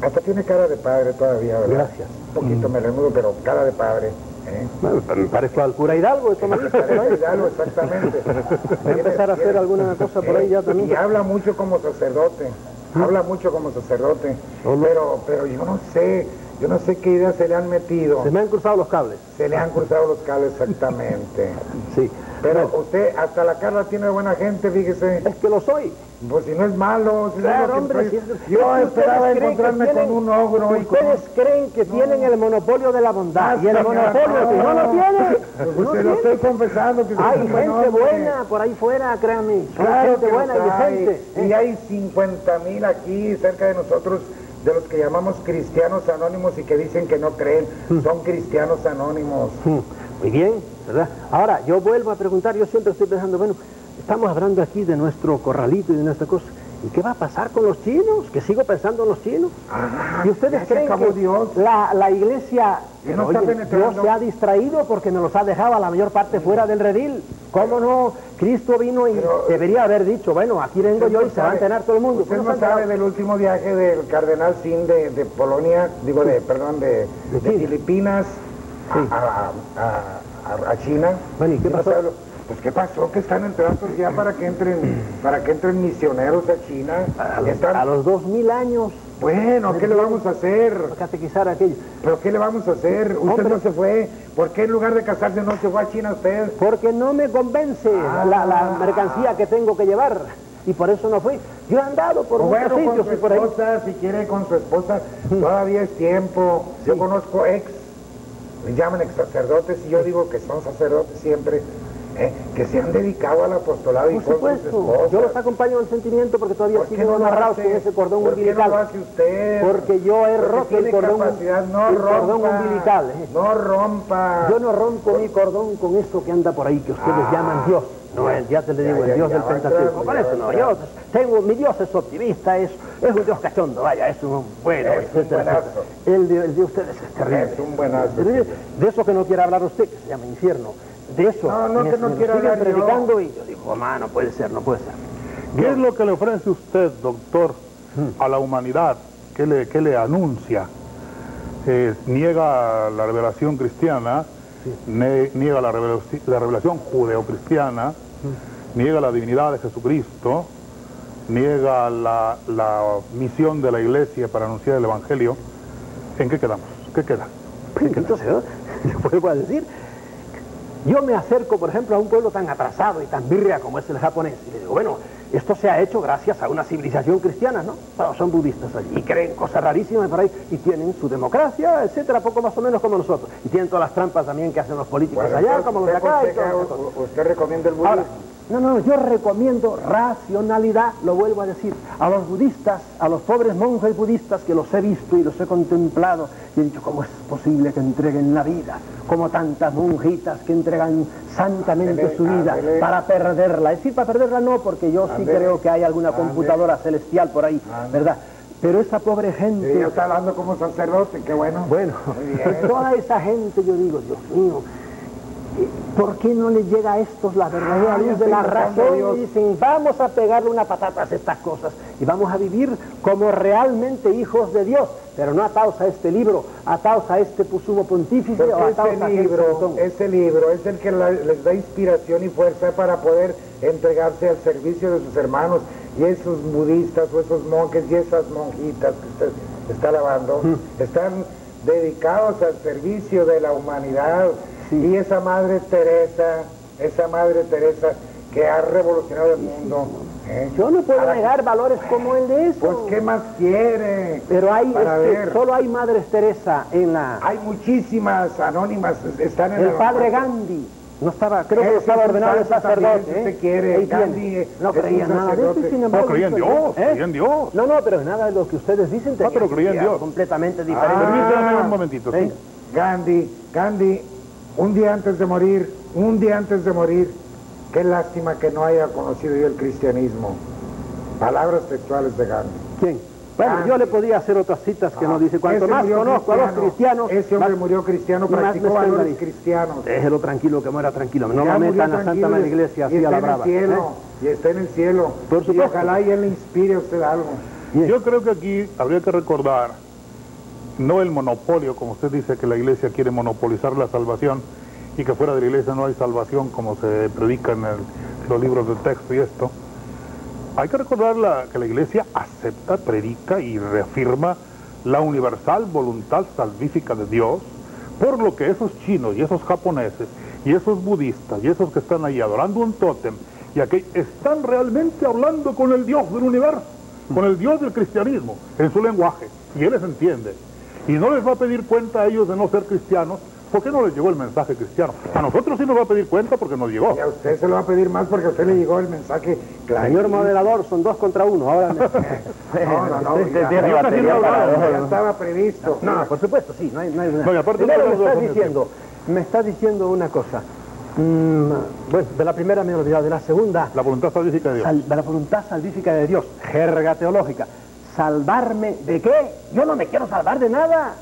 hasta tiene cara de padre todavía, ¿verdad? Gracias. Un poquito melenudo, pero cara de padre. ¿eh? Bueno, me parezco al cura Hidalgo, eso me dice por ahí. Parece Hidalgo, exactamente. [laughs] Voy a empezar a hacer alguna [laughs] cosa por ahí ya también. Y habla mucho como sacerdote, habla mucho como sacerdote, pero, pero yo no sé, yo no sé qué ideas se le han metido. Se me han cruzado los cables. Se le han cruzado los cables exactamente. Sí. Pero usted, hasta la Carla tiene buena gente, fíjese. Es que lo soy. Pues si no es malo, si no es Claro, que hombre, estoy- si es- es Yo esperaba encontrarme tienen- con un ogro y con Ustedes creen que tienen el monopolio de la bondad y el monopolio que no lo tiene. Pues no se lo estoy confesando que Hay gente buena por ahí fuera, créanme. Claro gente buena y hay. decente. ¿eh? Y hay 50 mil aquí cerca de nosotros de los que llamamos cristianos anónimos y que dicen que no creen. Hmm. Son cristianos anónimos. Muy bien, ¿verdad? Ahora, yo vuelvo a preguntar, yo siempre estoy pensando, bueno, estamos hablando aquí de nuestro corralito y de nuestra cosa. ¿Y qué va a pasar con los chinos? Que sigo pensando en los chinos. ¿Y ustedes creen que Dios. La, la iglesia, no oye. Dios se ha distraído porque nos los ha dejado a la mayor parte fuera del redil? ¿Cómo no? Cristo vino y Pero- debería haber dicho, bueno, aquí vengo yo y se va a enterar todo el mundo. Usted Pues no ha sabe del último viaje del cardenal Sin de, de Polonia, digo, de, perdón, de. Filipinas a, Sí. a- a- a- a China. Bueno, ¿y qué pasó? Pues qué pasó, que están en tratos ya para que entren, para que entren misioneros a China. A los, Están- a los dos mil años, Bueno, ¿qué le vamos a hacer? catequizar a aquello. ¿Pero qué le vamos a hacer? Usted Hombre. no se fue. ¿Por qué en lugar de casarse no se fue a China usted? Porque no me convence Ah. la, la mercancía que tengo que llevar. Y por eso no fui. Yo he andado por muchos bueno, con sitios su y por ahí. esposa, si quiere con su esposa, todavía es tiempo. Yo conozco ex, le llaman ex sacerdotes y yo digo que son sacerdotes siempre, eh, que se han dedicado al apostolado y Por supuesto. Yo los acompaño en sentimiento porque todavía ¿Por no amarrados con ese cordón ¿Por qué no umbilical. lo hace usted? Porque yo he Porque roto el cordón, no el rompa, cordón umbilical. ¿eh? No rompa. Yo no rompo mi cordón con esto que anda por ahí, que ustedes Ah. llaman Dios. No, el, ya te le digo, ya, el Dios ya del Pentateuco. Por eso no, yo tengo, mi Dios es optimista, es, es un Dios cachondo, vaya, es un bueno, Es etcétera. El de, el de ustedes es terrible. Es un buenazo. De eso que no quiere hablar usted, que se llama infierno. De eso. No, no, me- que no me quiero siguen hablar yo. predicando y yo digo, mamá, no puede ser, no puede ser. ¿Qué es lo que le ofrece usted, doctor, Hmm. a la humanidad? ¿Qué le, qué le anuncia? Eh, niega la revelación cristiana, ne- niega la, revelaci- la revelación judeocristiana, Hmm. niega la divinidad de Jesucristo, niega la, la misión de la iglesia para anunciar el Evangelio. ¿En qué quedamos? ¿Qué queda? Bendito sea, le vuelvo a decir. Yo me acerco, por ejemplo, a un pueblo tan atrasado y tan birria como es el japonés. Y le digo, bueno, esto se ha hecho gracias a una civilización cristiana, ¿no? Pero son budistas allí y creen cosas rarísimas por ahí y tienen su democracia, etcétera, poco más o menos como nosotros. Y tienen todas las trampas también que hacen los políticos Bueno, allá, como los de usted acá y usted recomienda el budismo. Ahora, no, no, yo recomiendo racionalidad, lo vuelvo a decir, a los budistas, a los pobres monjes budistas que los he visto y los he contemplado y he dicho, ¿cómo es posible que entreguen la vida? Como tantas monjitas que entregan santamente su vida para perderla. Es decir, para perderla no, porque yo sí creo que hay alguna computadora celestial por ahí. ¿verdad? Pero esa pobre gente... Sí, ya está hablando como sacerdote, qué bueno. Bueno, toda esa gente, yo digo, Dios mío, ¿por qué no le llega a estos la verdadera luz de la a razón? Y dicen, vamos a pegarle una patata a estas cosas y vamos a vivir como realmente hijos de Dios, pero no atados a este libro, atados a este sumo pontífice o atados a ese aquel libro, santón. ese libro es el que la- les da inspiración y fuerza para poder entregarse al servicio de sus hermanos y esos budistas o esos monjes y esas monjitas que usted está lavando, están dedicados al servicio de la humanidad. Y esa Madre Teresa, esa Madre Teresa que ha revolucionado el mundo. ¿eh? Yo no puedo negar valores como el de eso. Pues, ¿qué más quiere? Pero hay, Para este, ver. solo hay Madres Teresa en la... Hay muchísimas anónimas, están en El la- padre Gandhi. No estaba, creo que estaba ordenado de santo también, sacerdote. si ¿eh? usted quiere. Gandhi, eh, no creía nada de eso y sacerdote. sin No, embargo... creía en Dios, ¿eh? creía en Dios. No, no, pero nada de lo que ustedes dicen tenía pero creía en Dios. completamente diferente. Ah, Permítame un momentito, sí. Gandhi, Gandhi, un día antes de morir, un día antes de morir, qué lástima que no haya conocido yo el cristianismo. Palabras textuales de Gandhi. ¿Quién? Bueno, Gandhi. yo le podía hacer otras citas que nos dice, cuanto Ese más conozco a los cristiano, cristianos... Ese hombre más- murió cristiano, practicó me valores cristianos. Déjelo tranquilo, que muera tranquilo. No Ya murió metan a Santa María y- Iglesia así a está la en el brava. cielo, ¿eh? y está en el cielo. Por Y ojalá y él le inspire a usted algo. Yo creo que aquí habría que recordar no el monopolio, como usted dice, que la iglesia quiere monopolizar la salvación y que fuera de la iglesia no hay salvación como se predica en el- los libros de texto y esto. Hay que recordar la- que la iglesia acepta, predica y reafirma la universal voluntad salvífica de Dios, por lo que esos chinos y esos japoneses y esos budistas y esos que están ahí adorando un tótem y aquel están realmente hablando con el Dios del universo, con el Dios del cristianismo, en su lenguaje, y Él les entiende. Y no les va a pedir cuenta a ellos de no ser cristianos, porque no les llegó el mensaje cristiano. A nosotros sí nos va a pedir cuenta porque nos llegó. Y a usted se lo va a pedir más porque a usted le llegó el mensaje claro. Señor moderador, son dos contra uno. Ahora me... [laughs] No, no, no, ya- estaba previsto. No, por supuesto, sí, no hay, no hay No, y aparte Primero no me son diciendo, me estás diciendo una cosa. Mm, bueno, de la primera me he olvidado, de la segunda, La voluntad salvífica de Dios. sal- de la voluntad salvífica de Dios, jerga teológica. ¿Salvarme de qué? Yo no me quiero salvar de nada.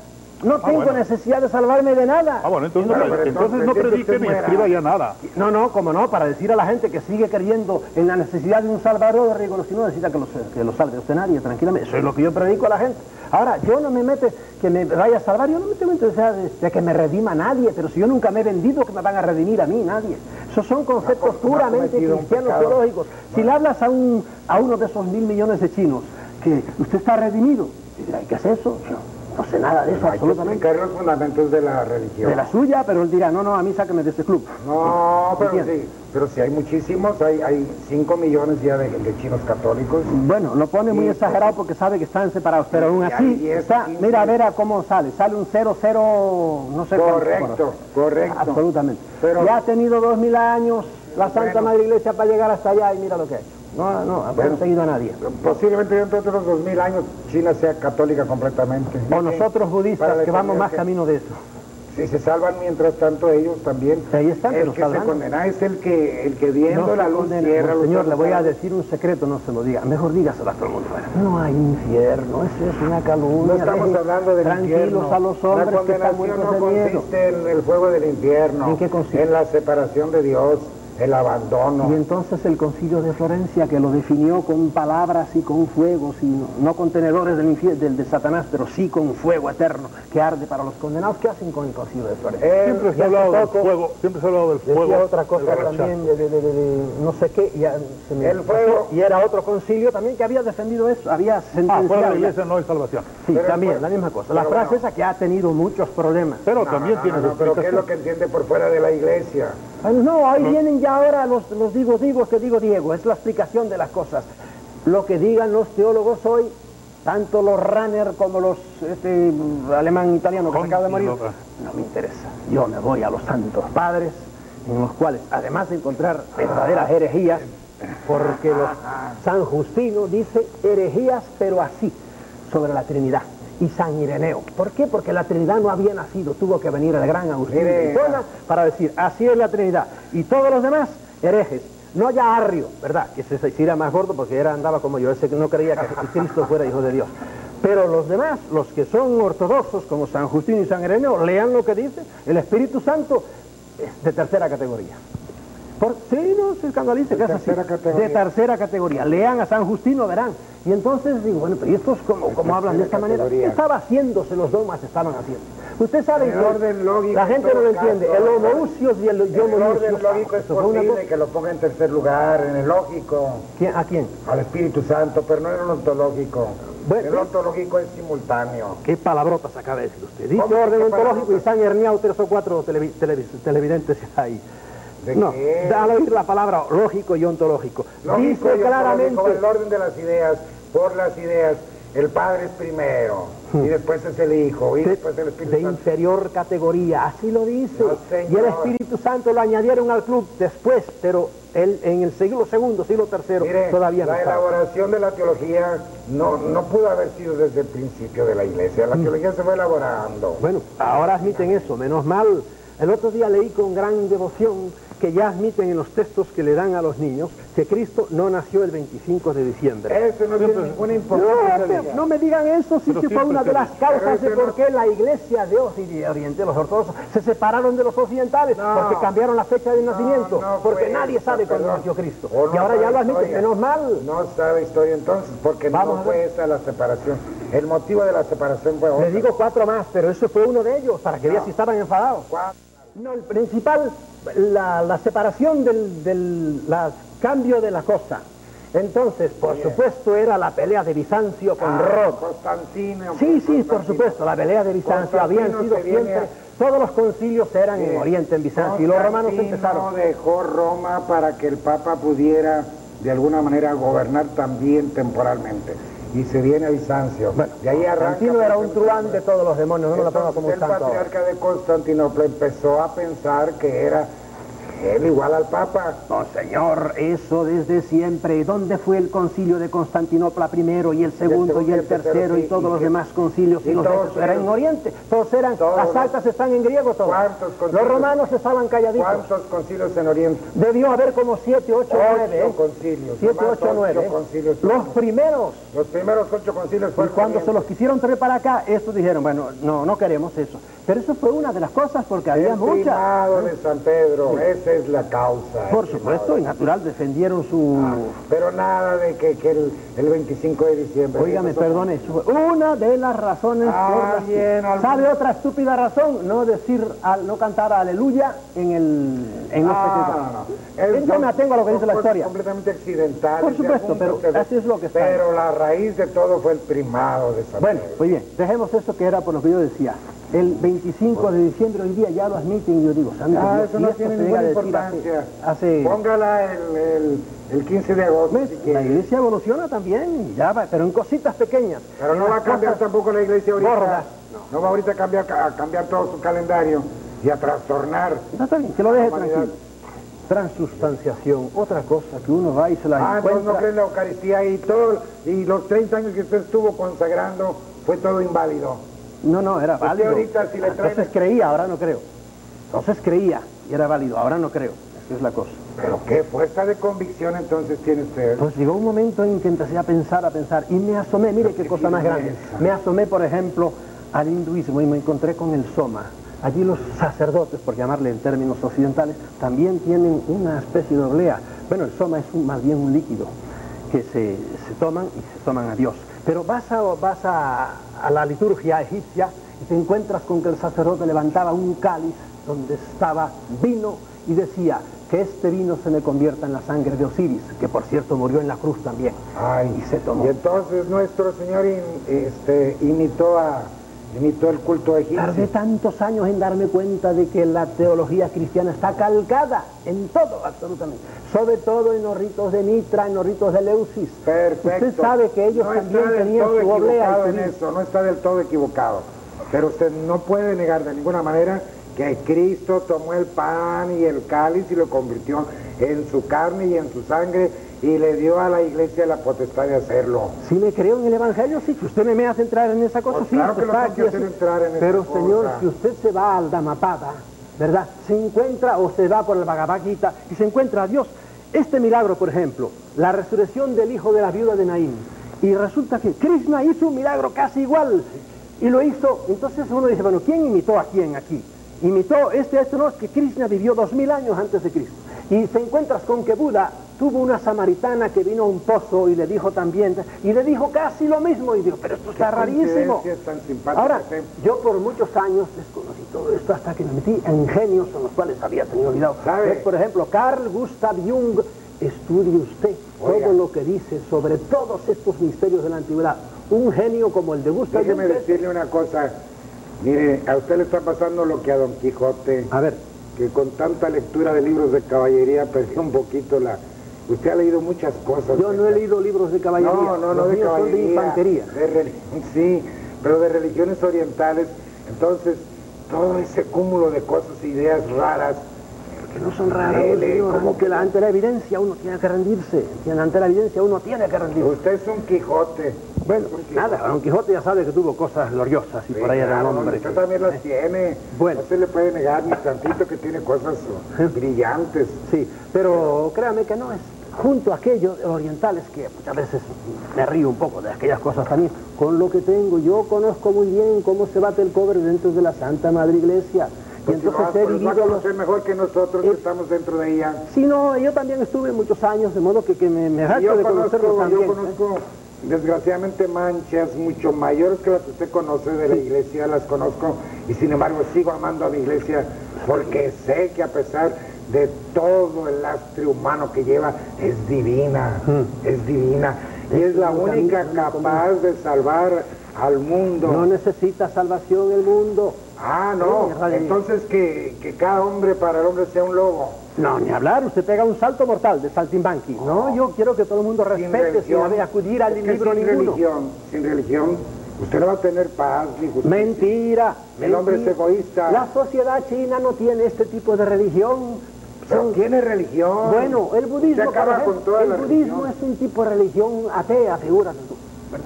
No tengo bueno. necesidad de salvarme de nada. Ah, bueno, entonces, Bueno, no, entonces predique ni escriba ya nada. No, no, como no, para decir a la gente que sigue creyendo en la necesidad de un salvador, digo, si no necesita que lo, que lo salve usted nadie, tranquilamente. Eso es lo que yo predico a la gente. Ahora, yo no me mete que me vaya a salvar, yo no me tengo necesidad de, de que me redima nadie, pero si yo nunca me he vendido, que me van a redimir a mí, nadie. Esos son conceptos puramente cristianos teológicos. Si le hablas a, un, a uno de esos mil millones de chinos que usted está redimido, y dirá, ¿y qué es eso? Yo no sé nada de eso, Hay que absolutamente. explicar los fundamentos de la religión. De la suya, pero él dirá, no, no, a mí sáqueme de este club. No, pero sí, pero sí hay muchísimos, hay, hay 5 millones ya de, de chinos católicos. Bueno, lo pone muy exagerado porque sabe que están separados, pero aún así hay está, mira a ver a cómo sale, sale un 0, 0, no sé cuánto. Correcto, correcto. Absolutamente. Pero- ya ha tenido dos mil años la Santa Bueno. Madre Iglesia para llegar hasta allá y mira lo que ha hecho. No, no, ha Bueno. conseguido a nadie. Posiblemente dentro de otros 2000 años China sea católica completamente. O nosotros budistas que vamos más camino de eso. Si se salvan mientras tanto ellos también. Ahí están, el que se saldrán. condena es el que, el que viendo No la se luz condena. cierra los Señor, le voy a decir un secreto, no se lo diga. Mejor dígaselo a todo el mundo. No hay infierno, eso es una calumnia. No estamos Deje hablando del Tranquilos infierno. a los hombres La que están condenación no de consiste en el fuego del infierno. ¿En qué consiste? En la separación de Dios, el abandono. Y entonces el concilio de Florencia, que lo definió con palabras y con fuego, sino, no con tenedores del, infierno, del de Satanás, pero sí con fuego eterno que arde para los condenados. ¿Qué hacen con el concilio de Florencia? Eh, Siempre se ha hablado del fuego, siempre se ha hablado del Decía fuego. otra cosa también, de, de- de- de- de no sé qué, y ya se me El fuego. Y era otro concilio también que había defendido eso, había Ah, sentenciado. fuera de la iglesia no hay salvación. Sí, Pero también, la misma cosa. La frase bueno. esa que ha tenido muchos problemas. Pero No, también no, tiene no, pero ¿qué es lo que entiende por fuera de la iglesia? Ay, No, ahí vienen ya ahora los, los digo, digo que digo Diego, es la explicación de las cosas. Lo que digan los teólogos hoy, tanto los Runner como los este, alemán italiano que se acaba de morir, no, no me interesa. Yo me voy a los santos padres, en los cuales, además de encontrar verdaderas herejías, porque los San Justino dice herejías, pero así, sobre la Trinidad. Y San Ireneo. ¿Por qué? Porque la Trinidad no había nacido, tuvo que venir el gran Agustín de Hipona para decir, así es la Trinidad. Y todos los demás, herejes. No ya Arrio, ¿verdad? Que se, se era más gordo porque era, andaba como yo, ese que no creía que Cristo fuera hijo de Dios. Pero los demás, los que son ortodoxos, como San Justino y San Ireneo, lean lo que dice, el Espíritu Santo es de tercera categoría. Por, sí, no se escandalice, que es así. categoría. De tercera categoría. Lean a San Justino, verán. Y entonces digo, bueno, pero ¿y estos cómo, cómo hablan de esta manera? ¿Qué estaba haciéndose los dogmas estaban haciendo? Usted sabe que orden lógico, la gente en no lo entiende. caso, El homoousios y el En el orden lógico es posible que lo ponga en tercer lugar, en el lógico, ¿Quién- ¿A quién? al Espíritu Santo, pero no en el ontológico. Bueno, el ontológico es simultáneo. ¿Qué palabrotas acaba de decir usted? Dice orden ¿Qué ontológico y palabrotas? están herniados tres o cuatro televi- televi- televidentes [laughs] ahí. ¿De no, qué? al oír la palabra lógico y ontológico. Lógico Dice y claramente... ontológico, el orden de las ideas, por las ideas. El Padre es primero, y después es el Hijo, y de, después el Espíritu de Santo. inferior categoría, así lo dice. No, y el Espíritu Santo lo añadieron al club después, pero él en el siglo segundo, siglo tercero, Mire, todavía no la estaba. elaboración de la teología no, no pudo haber sido desde el principio de la iglesia. La teología se fue elaborando. Bueno, ahora admiten eso, menos mal. El otro día leí con gran devoción que ya admiten en los textos que le dan a los niños que Cristo no nació el 25 de diciembre. Eso no tiene ninguna No, importancia. pero no me digan eso, sí Pero que fue una de las causas de por qué la iglesia de Oriente, los ortodoxos, se separaron de los occidentales, No. porque cambiaron la fecha de nacimiento, no porque nadie eso, sabe cuándo nació Cristo. O no y ahora ya lo admiten, menos mal. No sabe historia entonces, porque Vamos no fue esa la separación. El motivo de la separación fue otro. Les digo cuatro más, pero ese fue uno de ellos, para que vean si estaban enfadados. Cuatro. No, el principal, la, la separación del, del la- cambio de la cosa. Entonces, por supuesto, era la pelea de Bizancio con Ah, Roma. Constantino. Sí, sí, por supuesto, la pelea de Bizancio habían sido siempre, a- todos los concilios eran en. Oriente, en Bizancio, y los romanos empezaron. dejó Roma para que el Papa pudiera de alguna manera gobernar también temporalmente. Y se viene a Bizancio. de ahí. Constantino era un truán de todos los demonios, no me la ponga como un el santo. ahora. patriarca de Constantinopla empezó a pensar que era él igual al Papa. No, señor, eso desde siempre. ¿Dónde fue el concilio de Constantinopla primero y el segundo y el tercero y sí, todos y los que- demás concilios? Y y los todos eran en Oriente. Todos eran, todos las actas están en griego todos. ¿Cuántos Los romanos estaban calladitos. ¿Cuántos concilios en Oriente? Debió haber como siete, ocho, Ocho nueve. ¿eh? concilios. Siete, ocho, nueve. ocho concilios. Los primeros. Los primeros ocho concilios Y cuando se los quisieron traer para acá, estos dijeron, bueno, no, no queremos eso. Pero eso fue una de las cosas porque había El muchas. primado de San Pedro, esa es la causa. Por el supuesto, y natural, defendieron su... Pero nada de que, que el, el 25 de diciembre. Óigame, Eso son- perdone, eso fue una de las razones Ah, por bien, ¿Sabe otra estúpida razón? No decir, al- no cantar aleluya en el... En Ah, cosa. no, no. Yo me atengo a lo que dice la historia. completamente accidentales. Por supuesto, pero así es lo que está. Pero la raíz de todo fue el primado de San Bueno, Pedro. muy bien, dejemos esto que era por lo que yo decía. El 25 de diciembre hoy día ya lo admiten y yo digo, santo Ah, eso no tiene ninguna hace- importancia. hace Póngala el, el, el 15 de agosto La iglesia evoluciona también, ya va, pero en cositas pequeñas. Pero no va a cambiar tampoco la iglesia ahorita. gordas. No va ahorita a cambiar, a cambiar todo su calendario y a trastornar. No, está bien, que lo deje tranquilo. Transustanciación, otra cosa que uno va y se la Ah, encuentra. no cree en la Eucaristía y todo, y los 30 años que usted estuvo consagrando fue todo inválido. No, no, era válido. ahorita si le traen- Entonces creía, ahora no creo. Entonces creía y era válido, ahora no creo. Esa es la cosa. Pero qué fuerza de convicción entonces tiene usted. Pues llegó un momento en que empecé a pensar, a pensar, y me asomé, mire qué cosa más grande. Me asomé, por ejemplo, al hinduismo y me encontré con el soma. Allí los sacerdotes, por llamarle en términos occidentales, también tienen una especie de oblea. Bueno, el soma es un- más bien un líquido que se, se toman y se toman a Dios. Pero vas, a, vas a, a la liturgia egipcia y te encuentras con que el sacerdote levantaba un cáliz donde estaba vino y decía que este vino se me convierta en la sangre de Osiris, que por cierto murió en la cruz también. Ay, Y se tomó. Y entonces nuestro Señor in- este, imitó, a, imitó el culto egipcio. Tardé tantos años en darme cuenta de que la teología cristiana está calcada en todo, absolutamente. Sobre todo en los ritos de Mitra, en los ritos de Leusis. Perfecto. Usted sabe que ellos no también tenían su oblea. en eso, no está del todo equivocado. Pero usted no puede negar de ninguna manera que Cristo tomó el pan y el cáliz y lo convirtió en su carne y en su sangre y le dio a la iglesia la potestad de hacerlo. Si me creo en el Evangelio, sí, que usted me hace entrar en esa cosa, Pues sí. claro que está aquí hacer entrar en esa Pero cosa. señor, si usted se va al Dhammapada, ¿verdad? Se encuentra o se va por el Bhagavad Gita y se encuentra a Dios. Este milagro, por ejemplo, la resurrección del hijo de la viuda de Naín. Y resulta que Krishna hizo un milagro casi igual. Y lo hizo, entonces uno dice, bueno, ¿quién imitó a quién aquí? Imitó este, este no, es que Krishna vivió dos mil años antes de Cristo. Y te encuentras con que Buda tuvo una samaritana que vino a un pozo y le dijo también, y le dijo casi lo mismo, y dijo, pero esto está rarísimo. tan Ahora, yo por muchos años desconocí todo esto hasta que me metí en genios con los cuales había tenido. Es, por ejemplo, Carl Gustav Jung, estudie usted Oiga. todo lo que dice sobre todos estos misterios de la antigüedad. Un genio como el de Gustav Déjeme Jung. decirle una cosa. Mire, a usted le está pasando lo que a Don Quijote. A ver. Que con tanta lectura de libros de caballería [laughs] perdió un poquito la... Usted ha leído muchas cosas. Yo no he leído libros de caballería. No, no, no Los de son caballería. de infantería. de sí, pero de religiones orientales. Entonces, todo ese cúmulo de cosas, ideas raras. Que no son señor, como ante la, ante la evidencia uno tiene que rendirse. Ante la evidencia uno tiene que rendirse. Usted es un Quijote. Bueno, nada, Don Quijote ya sabe que tuvo cosas gloriosas y Sí, por ahí era un hombre. Usted que- también las tiene. Bueno. No se le puede negar ni tantito que tiene cosas uh, brillantes. Sí, pero créame que no es. Junto a aquellos orientales que muchas veces me río un poco de aquellas cosas también, con lo que tengo, yo conozco muy bien cómo se bate el cobre dentro de la Santa Madre Iglesia. Y Pues si entonces va, he pues vivido los... mejor que nosotros que Eh, estamos dentro de ella. Sí, no, yo también estuve muchos años, de modo que, que me, me de conocerlo conozco, también. yo ¿eh? Desgraciadamente manchas mucho mayores que las que usted conoce de la iglesia, las conozco y sin embargo sigo amando a mi iglesia porque sé que a pesar de todo el lastre humano que lleva, es divina, es divina y es la única capaz de salvar al mundo. No necesita salvación el mundo. Ah, no, entonces que, que cada hombre para el hombre sea un lobo. No, ni hablar, usted pega un salto mortal de saltimbanqui. No, yo quiero que todo el mundo Sin respete sin haber acudir al libro sin ninguno. religión, sin religión, usted no va a tener paz ni justicia. Mentira. El hombre es egoísta. La sociedad china no tiene este tipo de religión. Pero Son- tiene religión. Bueno, el budismo, Se acaba ejemplo, con toda el la budismo religión. es un tipo de religión atea, figúrate tú.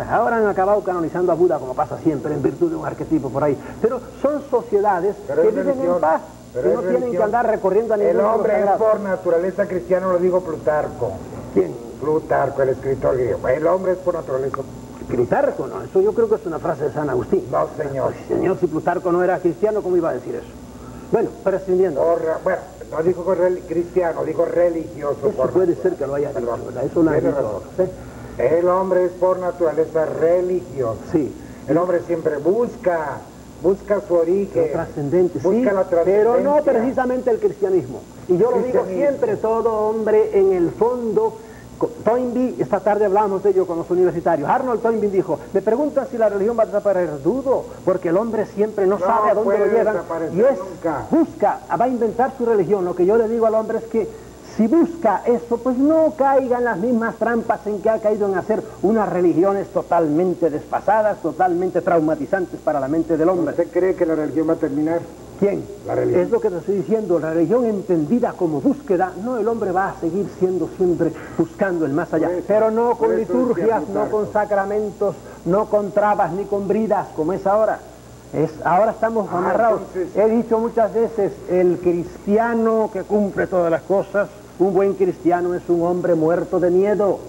Ahora han acabado canonizando a Buda como pasa siempre en virtud de un arquetipo por ahí. Pero son sociedades Pero que viven religión. en paz, Pero no tienen que andar recorriendo a ningún El hombre es por naturaleza cristiano, lo digo Plutarco. ¿Quién? Plutarco, el escritor griego. El hombre es por naturaleza. Plutarco, no, eso yo creo que es una frase de San Agustín. No, señor. Pues, señor, si Plutarco no era cristiano, ¿cómo iba a decir eso? Bueno, prescindiendo. Bueno, no dijo cristiano, dijo religioso. Eso por puede ser que lo haya dicho. ¿verdad? Eso otros, ¿eh? El hombre es por naturaleza religioso. Sí. El hombre siempre busca, busca su origen. Trascendente, sí, pero no precisamente el cristianismo. Y yo lo digo siempre, todo hombre en el fondo... Toynbee, esta tarde hablamos de ello con los universitarios. Arnold Toynbee dijo, me preguntan si la religión va a desaparecer. Dudo, porque el hombre siempre no, No sabe a dónde lo llevan. Y es, nunca. busca, va a inventar su religión. Lo que yo le digo al hombre es que si busca eso, pues no caiga en las mismas trampas en que ha caído en hacer unas religiones totalmente desfasadas, totalmente traumatizantes para la mente del hombre. ¿Usted cree que la religión va a terminar? ¿Quién? La religión. Es lo que te estoy diciendo, la religión entendida como búsqueda, no, el hombre va a seguir siendo siempre buscando el más allá, eso, pero no con liturgias, no con sacramentos, no con trabas ni con bridas, como es ahora. Es, ahora estamos Ah, amarrados. entonces- He dicho muchas veces, el cristiano que cumple todas las cosas, un buen cristiano es un hombre muerto de miedo.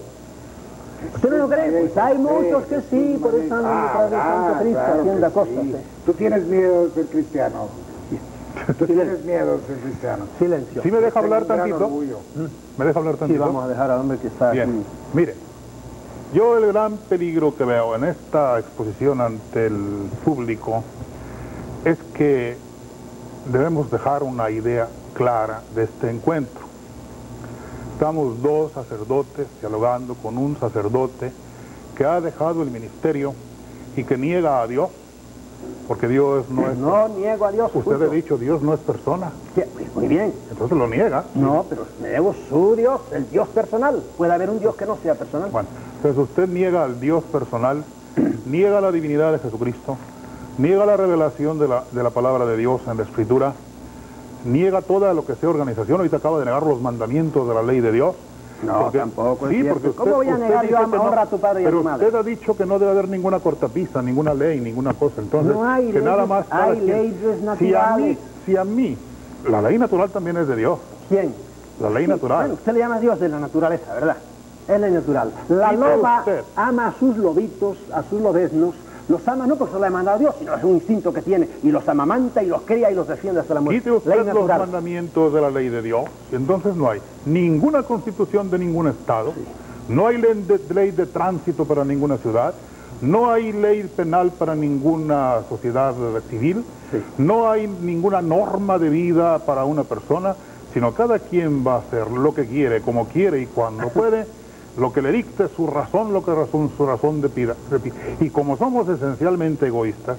¿Usted no lo cree? Pues hay muchos que sí, por eso andan detrás del Santo Cristo claro haciendo cosas. sí. ¿eh? Tú tienes miedo de ser cristiano. Tú Silencio. tienes miedo de ser cristiano. Silencio. ¿Sí me deja hablar tantito? ¿Me deja hablar Sí, tantito? vamos a dejar al hombre que está Bien, aquí. mire, yo el gran peligro que veo en esta exposición ante el público es que debemos dejar una idea clara de este encuentro. Estamos dos sacerdotes dialogando con un sacerdote que ha dejado el ministerio y que niega a Dios, porque Dios no es... No niego a Dios. Usted ha dicho Dios no es persona, Sí, Muy bien. entonces lo niega. No, pero niego su Dios, el Dios personal. Puede haber un Dios que no sea personal. Bueno, entonces usted niega al Dios personal, niega la divinidad de Jesucristo, niega la revelación de la, de la palabra de Dios en la Escritura, niega toda lo que sea organización, ahorita acaba de negar los mandamientos de la ley de Dios. No, tampoco es Sí, porque ¿Cómo voy a usted negar yo que honra a tu padre y a tu madre? usted ha dicho que no debe haber ninguna cortapista, ninguna ley, ninguna cosa. Entonces, No hay que leyes, nada más hay quien- leyes Si a mí, naturales. si a mí, la ley natural también es de Dios, ¿Quién? la ley Sí, natural. Bueno, usted le llama Dios de la naturaleza, ¿verdad? Es ley natural. La Sí, loba usted- ama a sus lobitos, a sus lobeznos, Los ama no porque se lo ha mandado Dios, sino es un instinto que tiene y los amamanta y los cría y los defiende hasta la muerte. Quite usted los mandamientos de la ley de Dios, entonces no hay ninguna constitución de ningún estado, no hay ley de, ley de tránsito para ninguna ciudad, no hay ley penal para ninguna sociedad civil, no hay ninguna norma de vida para una persona, sino cada quien va a hacer lo que quiere, como quiere y cuando [laughs] puede, lo que le dicte su razón, lo que razón, su razón de pida. Y como somos esencialmente egoístas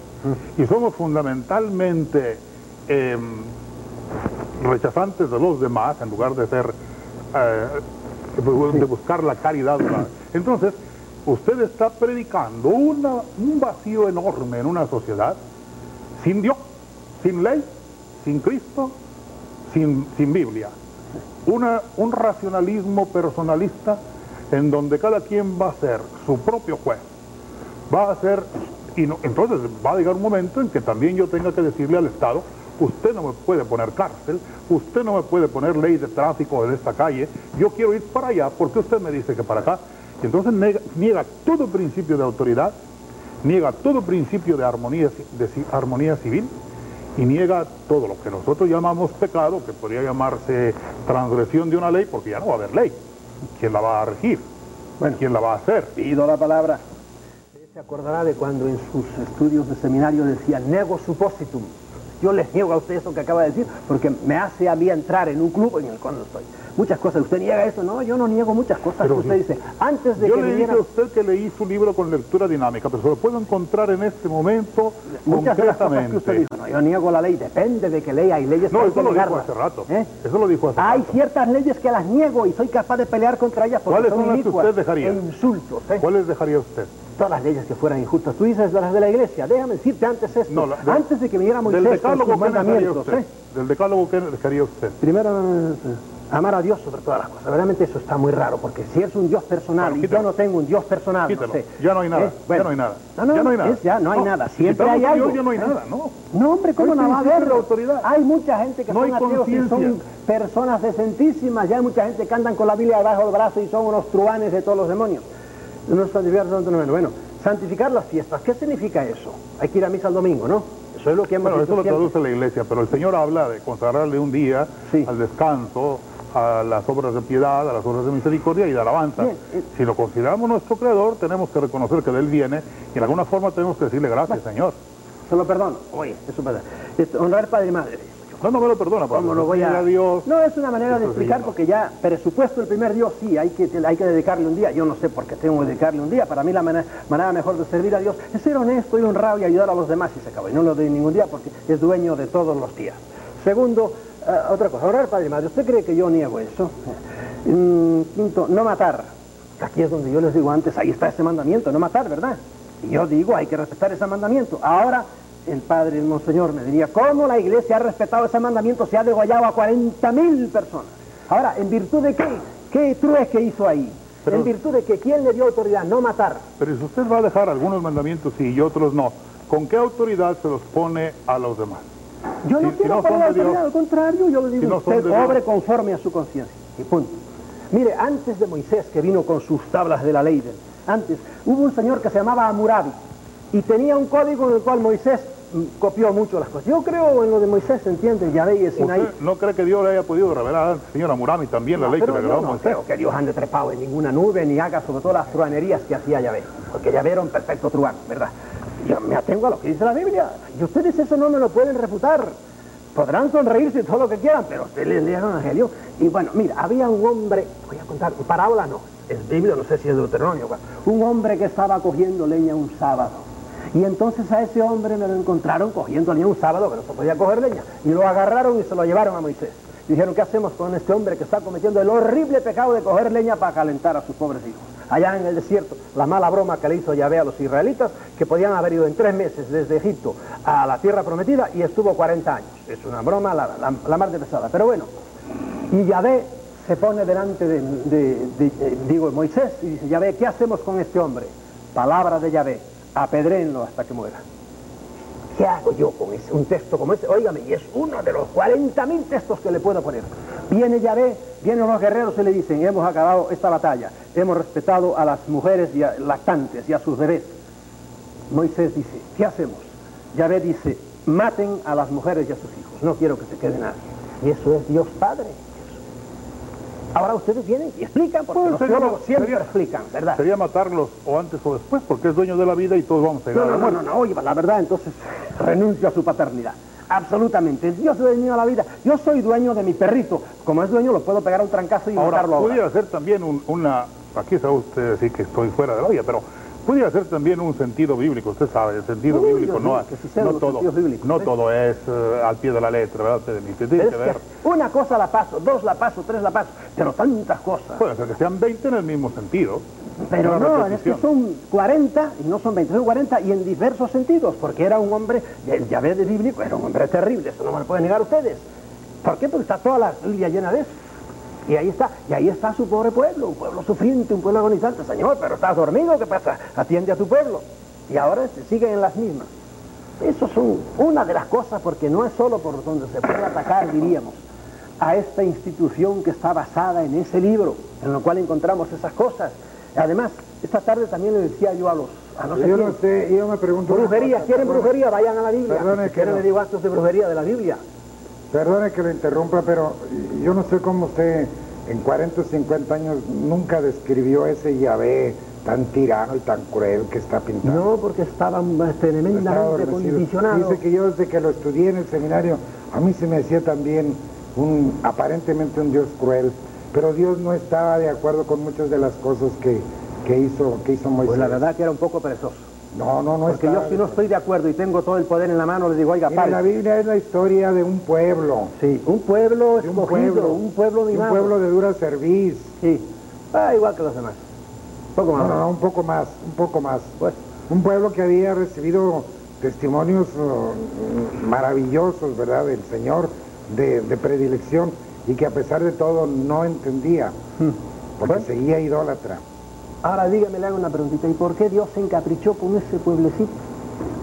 y somos fundamentalmente em, rechazantes de los demás en lugar de ser eh, de buscar la caridad humana. [clears throat] Entonces, usted está predicando una- un vacío enorme en una sociedad sin Dios, sin ley, sin Cristo, sin, sin Biblia. Una, un racionalismo personalista en donde cada quien va a ser su propio juez. Va a ser, y no- entonces va a llegar un momento en que también yo tenga que decirle al Estado, usted no me puede poner cárcel, usted no me puede poner ley de tráfico en esta calle, yo quiero ir para allá porque usted me dice que para acá. Y entonces niega, todo principio de autoridad, niega todo principio de armonía, de armonía civil y niega todo lo que nosotros llamamos pecado, que podría llamarse transgresión de una ley, porque ya no va a haber ley. ¿Quién la va a regir? ¿Quién la va a hacer? Pido la palabra. Se acordará de cuando en sus estudios de seminario decía nego suppositum. Yo les niego a usted eso que acaba de decir, porque me hace a mí entrar en un club en el cual no estoy. Muchas cosas, usted niega eso, no, yo no niego muchas cosas Pero que usted dice. Antes de Yo que le dije a usted que leí su libro con lectura dinámica, pero se lo puedo encontrar en este momento Muchas de las cosas que concretamente. usted dijo, no, yo niego la ley, depende de qué ley, hay leyes No, que eso que lo dijo hace rato. ¿Eh? Eso lo dijo hace Hay rato. ciertas leyes que las niego y soy capaz de pelear contra ellas porque ¿Cuáles son las que usted dejaría? e insultos. ¿eh? ¿Cuáles dejaría usted? Todas las leyes que fueran injustas. Tú dices las de la iglesia. Déjame decirte antes esto. No, la- de- antes de que viniera Moisés Del con decálogo, sus ¿qué dejaría mandamientos. usted? ¿eh? Del decálogo, ¿qué dejaría usted? Primero, amar a Dios sobre todas las cosas. Verdaderamente eso está muy raro, porque si es un Dios personal Bueno, y yo no tengo un Dios personal, Quítalo. no sé. Ya no hay nada. ¿eh? Bueno. Ya no hay nada. No, no, ya no hay nada. es ya no hay nada. Siempre hay Dios, algo. ya no hay nada, ¿no? No, hombre, ¿cómo no va a haber autoridad. Hay mucha gente que son ateos y son personas decentísimas. Ya hay mucha gente que andan con la Biblia debajo del brazo y son unos truanes de todos los demonios. No noveno. Bueno, santificar las fiestas. ¿Qué significa eso? Hay que ir a misa el domingo, ¿no? Eso es lo que hemos Bueno, eso lo traduce la iglesia, pero el Señor habla de consagrarle un día al descanso, a las obras de piedad, a las obras de misericordia y de alabanza. Bien, eh. Si lo consideramos nuestro creador, tenemos que reconocer que de él viene y en alguna forma tenemos que decirle gracias, Señor. Se lo perdono. Oye, eso pasa. Honrar padre y madre. No, no me lo perdona, ¿Cómo padre. lo voy a... Dios. No, es una manera de sí, explicar no. porque ya presupuesto el primer Dios, sí, hay que, hay que dedicarle un día. Yo no sé por qué tengo que dedicarle un día. Para mí la manera, manera mejor de servir a Dios es ser honesto y honrado y ayudar a los demás y se acabó. Y no lo doy ningún día porque es dueño de todos los días. Segundo, eh, otra cosa, orar padre madre. ¿Usted cree que yo niego eso? Mm, quinto, no matar. Aquí es donde yo les digo antes, ahí está ese mandamiento, no matar, ¿verdad? Y yo digo, hay que respetar ese mandamiento. Ahora, el padre, el monseñor, me diría, ¿cómo la iglesia ha respetado ese mandamiento? Se ha degollado a 40 mil personas. Ahora, ¿en virtud de qué? ¿Qué trueque hizo ahí? Pero- en virtud de que, ¿quién le dio autoridad? No matar. Pero si usted va a dejar algunos mandamientos y otros no, ¿con qué autoridad se los pone a los demás? Yo no Si- si quiero no poner autoridad, Dios. al contrario, yo le digo, Si no usted obre conforme a su conciencia. Y punto. Mire, antes de Moisés, que vino con sus tablas de la ley, de- antes, hubo un señor que se llamaba Amurabi y tenía un código en el cual Moisés mm, copió mucho las cosas. Yo creo en lo de Moisés, ¿entiende? Yahvé y el Sinaí. ¿Usted no cree que Dios le haya podido revelar al señor Amurami también la No, ley que le reveló no Moisés? creo que Dios ande trepado en ninguna nube ni haga sobre todo las truanerías que hacía Yahvé. Porque Yahvé era un perfecto truán, ¿verdad? Yo me atengo a lo que dice la Biblia. Y ustedes eso no me lo pueden refutar. Podrán sonreírse todo lo que quieran, pero ustedes le lean el Evangelio. Y bueno, mira, había un hombre, voy a contar, parábola no, es Biblia, no sé si es Deuteronomio, un hombre que estaba cogiendo leña un sábado. Y entonces a ese hombre me lo encontraron cogiendo leña un sábado, que no se podía coger leña. Y lo agarraron y se lo llevaron a Moisés. Y dijeron, ¿qué hacemos con este hombre que está cometiendo el horrible pecado de coger leña para calentar a sus pobres hijos? Allá en el desierto, la mala broma que le hizo Yahvé a los israelitas, que podían haber ido en tres meses desde Egipto a la tierra prometida y estuvo 40 años. Es una broma la, más de pesada. Pero bueno, y Yahvé se pone delante de, de- de- eh, digo, Moisés y dice, Yahvé, ¿qué hacemos con este hombre? Palabra de Yahvé, apedréenlo hasta que muera. ¿Qué hago yo con ese, un texto como ese? Óigame, y es uno de los 40 mil textos que le puedo poner. Viene Yahvé, vienen los guerreros y le dicen, hemos acabado esta batalla, hemos respetado a las mujeres y a- lactantes y a sus bebés. Moisés dice, ¿qué hacemos? Yahvé dice, maten a las mujeres y a sus hijos, no quiero que se quede nadie. Y eso es Dios Padre. Ahora ustedes vienen y explican, porque Pues, los teólogos siempre sería- explican, ¿verdad? Sería matarlos o antes o después, porque es dueño de la vida y todos vamos a llegar No, a no, la no, muerte. no, no, oye, la verdad, entonces renuncio a su paternidad. Absolutamente. Dios es dueño de la vida. Yo soy dueño de mi perrito. Como es dueño, lo puedo pegar a un trancazo y Ahora, matarlo ahora. pudiera ser también un- una, aquí sabe usted decir que estoy fuera de la olla, pero pudiera ser también un sentido bíblico, usted sabe, el sentido Uy, bíblico no, que suceden no todo, no ¿eh? todo es eh, al pie de la letra, ¿verdad? Tiene Es que ver, una cosa la paso, dos la paso, tres la paso, pero tantas cosas. puede ser que sean 20 en el mismo sentido. Pero no, es que son 40, y no son 20, son 40, y en diversos sentidos, porque era un hombre, el Yahvé de bíblico era un hombre terrible, eso no me lo pueden negar ustedes. ¿Por qué? Porque está toda la Biblia llena de eso. Y ahí está, y ahí está su pobre pueblo, un pueblo sufriente, un pueblo agonizante. Señor, pero estás dormido, ¿qué pasa? Atiende a tu pueblo. Y ahora se siguen en las mismas. Eso son una de las cosas, porque no es solo por donde se puede atacar, diríamos, a esta institución que está basada en ese libro, en lo cual encontramos esas cosas. Además, esta tarde también le decía yo a los... A no sé yo quién, no sé, yo me pregunto... brujería, ¿quieren brujería? Vayan a la Biblia. Perdone Si que quieren no. le digo actos de brujería de la Biblia. Perdone que lo interrumpa, pero yo no sé cómo usted en 40 o 50 años nunca describió ese Yahvé tan tirano y tan cruel que está pintando. No, porque Estaba tremendamente adormecido. condicionados. Dice que yo desde que lo estudié en el seminario, a mí se me decía también un aparentemente un Dios cruel, pero Dios no estaba de acuerdo con muchas de las cosas que, que hizo, que hizo Moisés. Pues la verdad que era un poco perezoso. No, no, no Porque yo si no estoy de acuerdo y tengo todo el poder en la mano, le digo, oiga, Mira, la Biblia es la historia de un pueblo. Sí, un pueblo un escogido, pueblo, un pueblo de un pueblo de dura cerviz. Sí, ah, igual que los demás. Poco más. No, no, no, un poco más, un poco más. un pueblo que había recibido testimonios uh, maravillosos, ¿verdad?, del Señor, de, de predilección, y que a pesar de todo no entendía, porque Bueno. seguía idólatra. Ahora dígame, le hago una preguntita. ¿Y por qué Dios se encaprichó con ese pueblecito?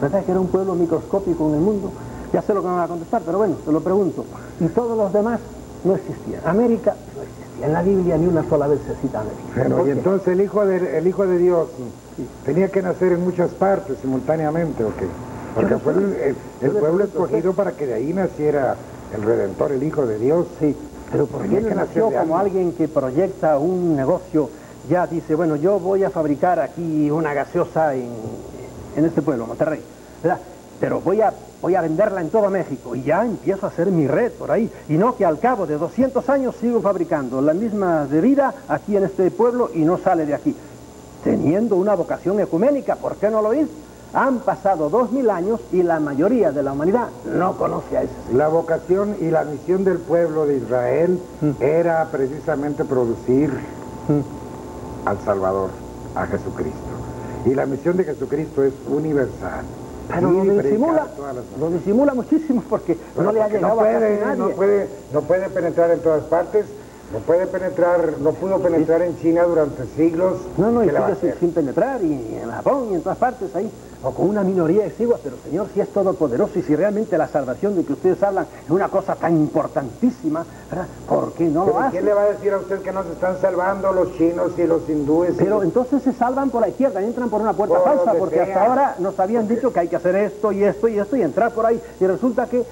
¿Verdad que era un pueblo microscópico en el mundo? Ya sé lo que me va a contestar, pero bueno, te lo pregunto. Y todos los demás no existían. América no existía. En la Biblia ni una sola vez se cita América. Bueno, ¿Por y entonces el hijo de, el hijo de Dios tenía que nacer en muchas partes simultáneamente, ¿o qué? Porque no fue el, pueblo escogido para que de ahí naciera el Redentor, el Hijo de Dios. Sí, pero ¿por qué no nació como alguien que proyecta un negocio? Ya dice, bueno, yo voy a fabricar aquí una gaseosa en, en este pueblo, Monterrey, ¿verdad? Pero voy a, voy a venderla en todo México y ya empiezo a hacer mi red por ahí. Y no que al cabo de 200 años sigo fabricando la misma bebida aquí en este pueblo y no sale de aquí. Teniendo una vocación ecuménica, ¿por qué no lo hizo? Han pasado dos mil años y la mayoría de la humanidad no conoce a ese señor. La vocación y la misión del pueblo de Israel era precisamente producir al Salvador, a Jesucristo. Y la misión de Jesucristo es universal. Pero lo disimula, a lo disimula muchísimo porque Bueno, no le ha llegado no a casi puede, nadie. no puede, no puede penetrar en todas partes, no puede penetrar, no pudo penetrar en China durante siglos. No, no, y ¿Qué le va a sigue sin penetrar, y en Japón y en todas partes ahí, o con una minoría exigua, pero Señor, si es todopoderoso y si realmente la salvación de que ustedes hablan es una cosa tan importantísima, ¿verdad? ¿Por qué no lo ¿Quién le va a decir a usted que no se están salvando los chinos y los hindúes? Pero los- entonces se salvan por la izquierda, entran por una puerta Por falsa, porque sea. hasta ahora nos habían dicho que hay que hacer esto y esto y esto y entrar por ahí. Y resulta que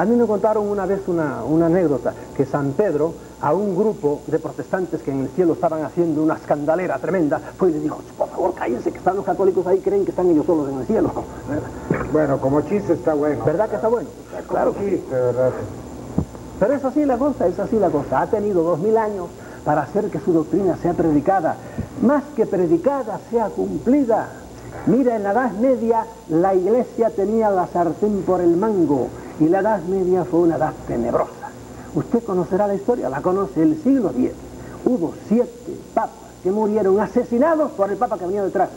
a mí me contaron una vez una, una anécdota, que San Pedro, a un grupo de protestantes que en el cielo estaban haciendo una escandalera tremenda, fue y le dijo, por favor cállense, que están los católicos ahí, creen que están ellos solos en el cielo. [laughs] Bueno, como chiste está bueno. ¿Verdad que está bueno? Claro que chiste, ¿verdad? Pero es así la cosa, es así la cosa. Ha tenido dos mil años para hacer que su doctrina sea predicada. Más que predicada, sea cumplida. Mira, en la Edad Media la iglesia tenía la sartén por el mango y la Edad Media fue una edad tenebrosa. Usted conocerá la historia, la conoce el siglo X. Hubo siete papas que murieron asesinados por el papa que venía detrás.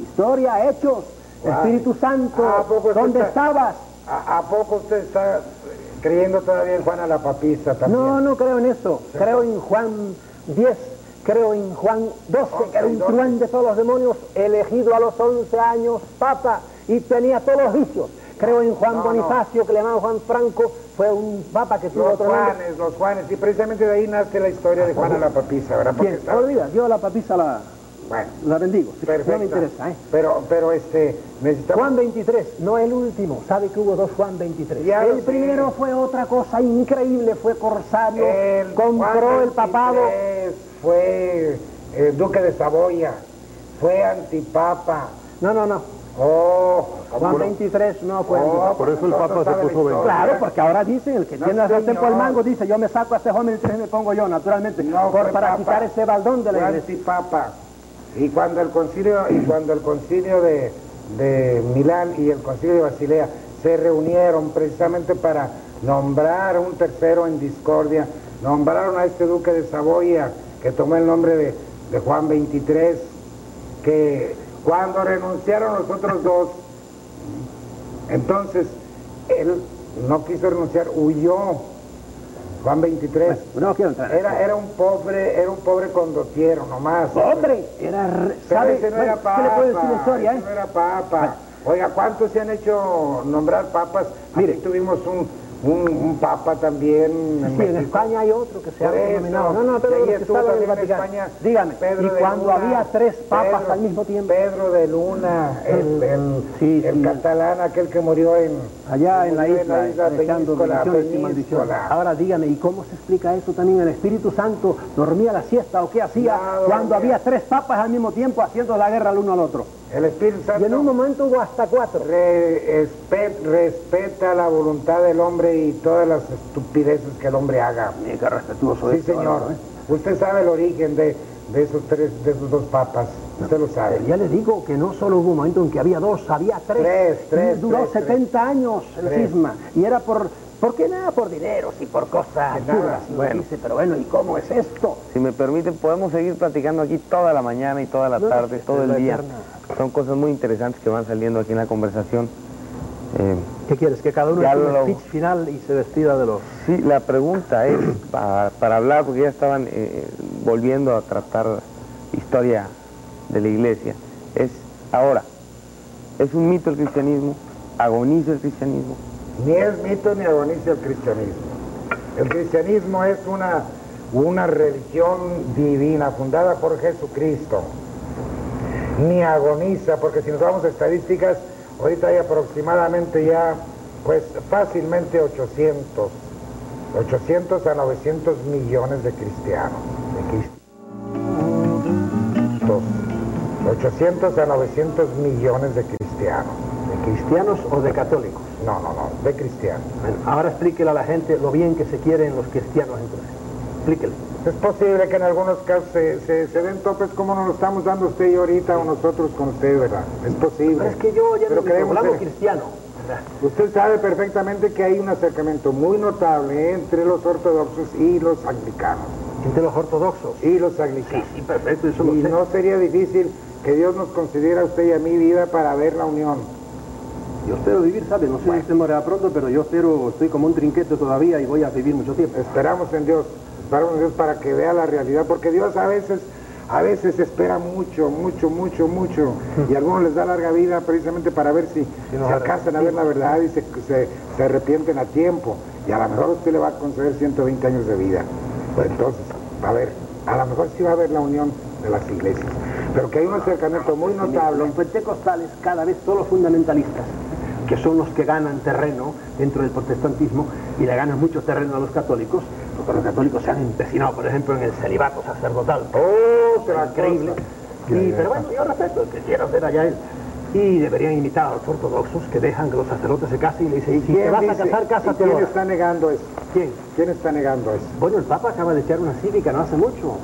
Historia, hechos. Espíritu Santo, ¿A poco usted ¿dónde está- estabas? ¿A, a poco usted está creyendo todavía en Juana la Papista también? No, no creo en eso. Creo en Juan 10, creo en Juan 12, que era un 12. truán de todos los demonios, elegido a los 11 años papa y tenía todos los vicios. Creo en Juan No, no. Bonifacio, que le llamaban Juan Franco, fue un papa que tuvo Los otro nombre. Juanes, los Juanes, y precisamente de ahí nace la historia de Juana la Papista, ¿verdad? Porque ¿Quién? está- Olvida, yo la papisa la, Bueno. La bendigo. Perfecto. No me interesa, ¿eh? Pero, pero este, necesitamos... Juan 23, no el último. ¿Sabe que hubo dos Juan 23? Ya lo el sé. primero fue otra cosa increíble, fue corsario, El compró el papado. 23 Fue eh, duque de Saboya, fue antipapa. No, no, no. Oh, Juan 23 no fue Oh. Por eso el Papa se puso 20. Claro, porque ahora dicen, el que No, tiene la sartén por el mango dice, yo me saco a este 23 y me pongo yo, naturalmente, No, por- para papa. quitar ese baldón de la iglesia. antipapa. Y cuando el concilio, y cuando el concilio de, de Milán y el concilio de Basilea se reunieron precisamente para nombrar un tercero en discordia, nombraron a este duque de Saboya, que tomó el nombre de, de Juan 23, que cuando renunciaron los otros dos, entonces él no quiso renunciar, huyó. Juan 23. No quiero entrar. Era, era un pobre, era un pobre condottiero nomás. ¡Hombre! Era... re- Pero ¿Sabe? ese no Bueno, era ¿Qué papa. le puedo decir de historia, eh? no era papa. Oiga, ¿cuántos se han hecho nombrar papas? Mire. Aquí tuvimos un, un, un papa también en Sí, en. España hay otro que se ha denominado. No, no, que en en Vaticano. España Dígame, Pedro y cuando Luna, había tres papas Pedro- al mismo tiempo, Pedro de Luna, el, el, Sí, el sí. catalán, aquel que murió en... allá en la isla, Peñíscola, y maldiciones. Peñíscola. Ahora dígame, ¿y cómo se explica eso también? ¿El Espíritu Santo dormía la siesta o qué hacía No, cuando había tres papas al mismo tiempo haciendo la guerra el uno al otro? El Espíritu Santo... Y en un momento hubo hasta cuatro. Re- espe- respeta la voluntad del hombre y todas las estupideces que el hombre haga. Mira, qué respetuoso Sí, señor. ¿eh? Usted sabe el origen de, de esos tres, de esos dos papas. Usted lo sabe. Ya le digo que no solo hubo un momento en que había dos, había tres. Tres, tres, Y Duró tres, tres. 70 años el cisma. Y era por... ¿Por qué nada? Por dineros y por cosas y Bueno. dice, pero bueno, ¿y cómo es esto? Si me permiten, podemos seguir platicando aquí toda la mañana y toda la No, tarde, todo el día. eterna. Son cosas muy interesantes que van saliendo aquí en la conversación. Eh, ¿Qué quieres? Que cada uno haga un lo- speech final y se despida de los... sí, la pregunta es, [clears throat] para, para hablar, porque ya estaban eh, volviendo a tratar historia de la iglesia, es ahora, ¿es un mito el cristianismo? ¿Agoniza el cristianismo? Ni es mito ni agoniza el cristianismo. El cristianismo es una, una religión divina fundada por Jesucristo. Ni agoniza, porque si nos vamos a estadísticas, ahorita hay aproximadamente ya, pues fácilmente 800, 800 a 900 millones de cristianos. De cristianos. 800 a 900 millones de cristianos. ¿De cristianos o de católicos? No, no, no, de cristianos. Bueno, ahora explíquele a la gente lo bien que se quieren los cristianos entonces. Explíquele. Es posible que en algunos casos se, se, se den topes como nos lo estamos dando usted y ahorita o nosotros con usted, ¿verdad? Es posible. Pero es que yo ya Pero no en- cristiano. ¿verdad? Usted sabe perfectamente que hay un acercamiento muy notable entre los ortodoxos y los anglicanos. Entre los ortodoxos. Y los anglicanos. Sí, perfecto, eso lo y sé. no sería difícil que Dios nos concediera a usted y a mi vida para ver la unión. Yo espero vivir, ¿sabe? No sé si usted morirá pronto, pero yo espero, estoy como un trinquete todavía y voy a vivir mucho tiempo. Esperamos en Dios, esperamos en Dios para que vea la realidad, porque Dios a veces, a veces espera mucho, mucho, mucho, mucho, y a algunos les da larga vida precisamente para ver si se alcanzan a ver la verdad y se, se- se arrepienten a tiempo, y a lo mejor usted le va a conceder 120 años de vida. Pues entonces, a ver, a lo mejor sí va a haber la unión de las iglesias, pero que hay un acercamiento muy notable. Los pentecostales cada vez son los fundamentalistas, que son los que ganan terreno dentro del protestantismo y le ganan mucho terreno a los católicos, porque los católicos se han empecinado, por ejemplo, en el celibato sacerdotal. Otra increíble. Y, pero bueno, yo respeto el que quiera hacer allá él. Y deberían imitar a los ortodoxos que dejan que los sacerdotes se casen y le dicen, si te ¿Quién vas a casar, cásate ¿Quién está negando eso? ¿Quién? ¿Quién está negando eso? Bueno, el Papa acaba de echar una cívica no hace mucho,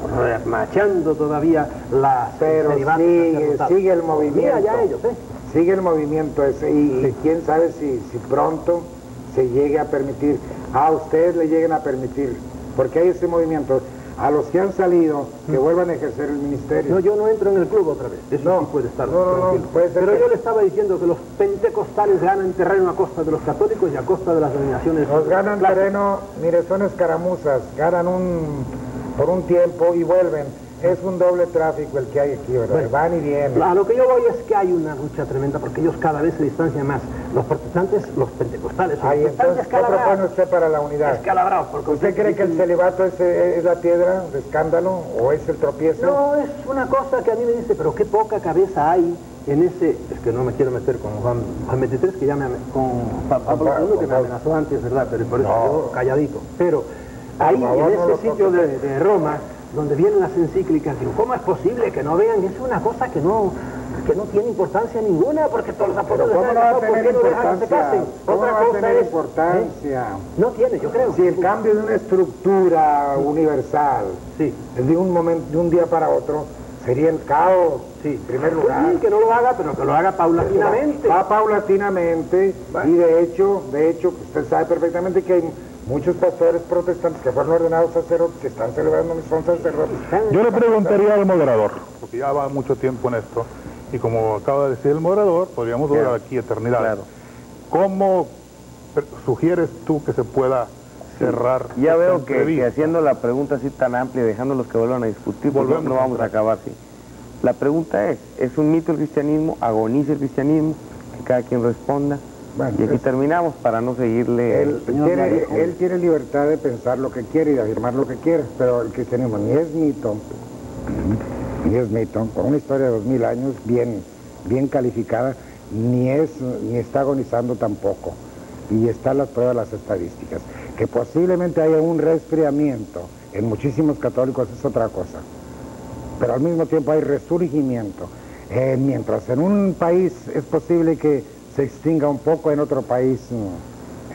machando todavía la Pero sigue, sigue el movimiento. Mira ya ellos, ¿eh? Sigue el movimiento ese y, y quién sabe si, si pronto se llegue a permitir, a ustedes le lleguen a permitir, porque hay ese movimiento, a los que han salido, que vuelvan a ejercer el ministerio. No, yo no entro en el club otra vez. Eso No, sí puede estar no, no, puede ser Pero que- yo le estaba diciendo que los pentecostales ganan terreno a costa de los católicos y a costa de las denominaciones. Nos ganan clásicas. terreno, mire, son escaramuzas, ganan un, por un tiempo y vuelven. Es un doble tráfico el que hay aquí, ¿verdad? Bueno, Van y vienen. A lo que yo voy es que hay una lucha tremenda porque ellos cada vez se distancian más. Los protestantes, los pentecostales, los entonces, ¿qué propone usted para la unidad? Porque ¿Usted cree que el celibato es, es la piedra de escándalo o es el tropiezo? No, es una cosa que a mí me dice, pero qué poca cabeza hay en ese... Es que no me quiero meter con Juan, Juan 23, que ya me... con Pa- Pablo II, que me amenazó antes, ¿verdad? Pero por eso No. yo calladito. Pero ahí, favor, en ese sitio de Roma, donde vienen las encíclicas, digo, ¿cómo es posible que no vean? Es una cosa que no que no tiene importancia ninguna, porque todos los apóstoles ¿cómo no va a casado, ¿por tener importancia? ¿Cómo Otra va a cosa tener es... importancia? ¿eh? No tiene, yo creo. Si el cambio de una estructura universal Sí. de un momento, de un día para otro, sería el caos, Sí. en primer Pues lugar. sí, que no lo haga, pero que lo haga paulatinamente. Va paulatinamente y de hecho, de hecho, usted sabe perfectamente que hay muchos pastores protestantes que fueron ordenados sacerdotes que están celebrando son sacerdotes. Yo le preguntaría al moderador, porque ya va mucho tiempo en esto, y como acaba de decir el moderador, podríamos durar aquí eternidad. Claro. ¿Cómo sugieres tú que se pueda cerrar Ya veo que, haciendo la pregunta así tan amplia, dejándolos que vuelvan a discutir, pues no, Volvemos no a vamos a acabar así. La pregunta es, ¿es un mito el cristianismo? ¿Agoniza el cristianismo? Que cada quien responda. Bueno, y aquí es- terminamos para no seguirle... Él tiene, Mario. él tiene libertad de pensar lo que quiere y de afirmar lo que quiere, pero el cristianismo ni es mito, ni es mito, con una historia de dos mil años bien, bien calificada, ni, es, ni está agonizando tampoco. Y están las pruebas, las estadísticas. Que posiblemente haya un resfriamiento en muchísimos católicos es otra cosa. Pero al mismo tiempo hay resurgimiento. Eh, mientras en un país es posible que se extinga un poco, en otro país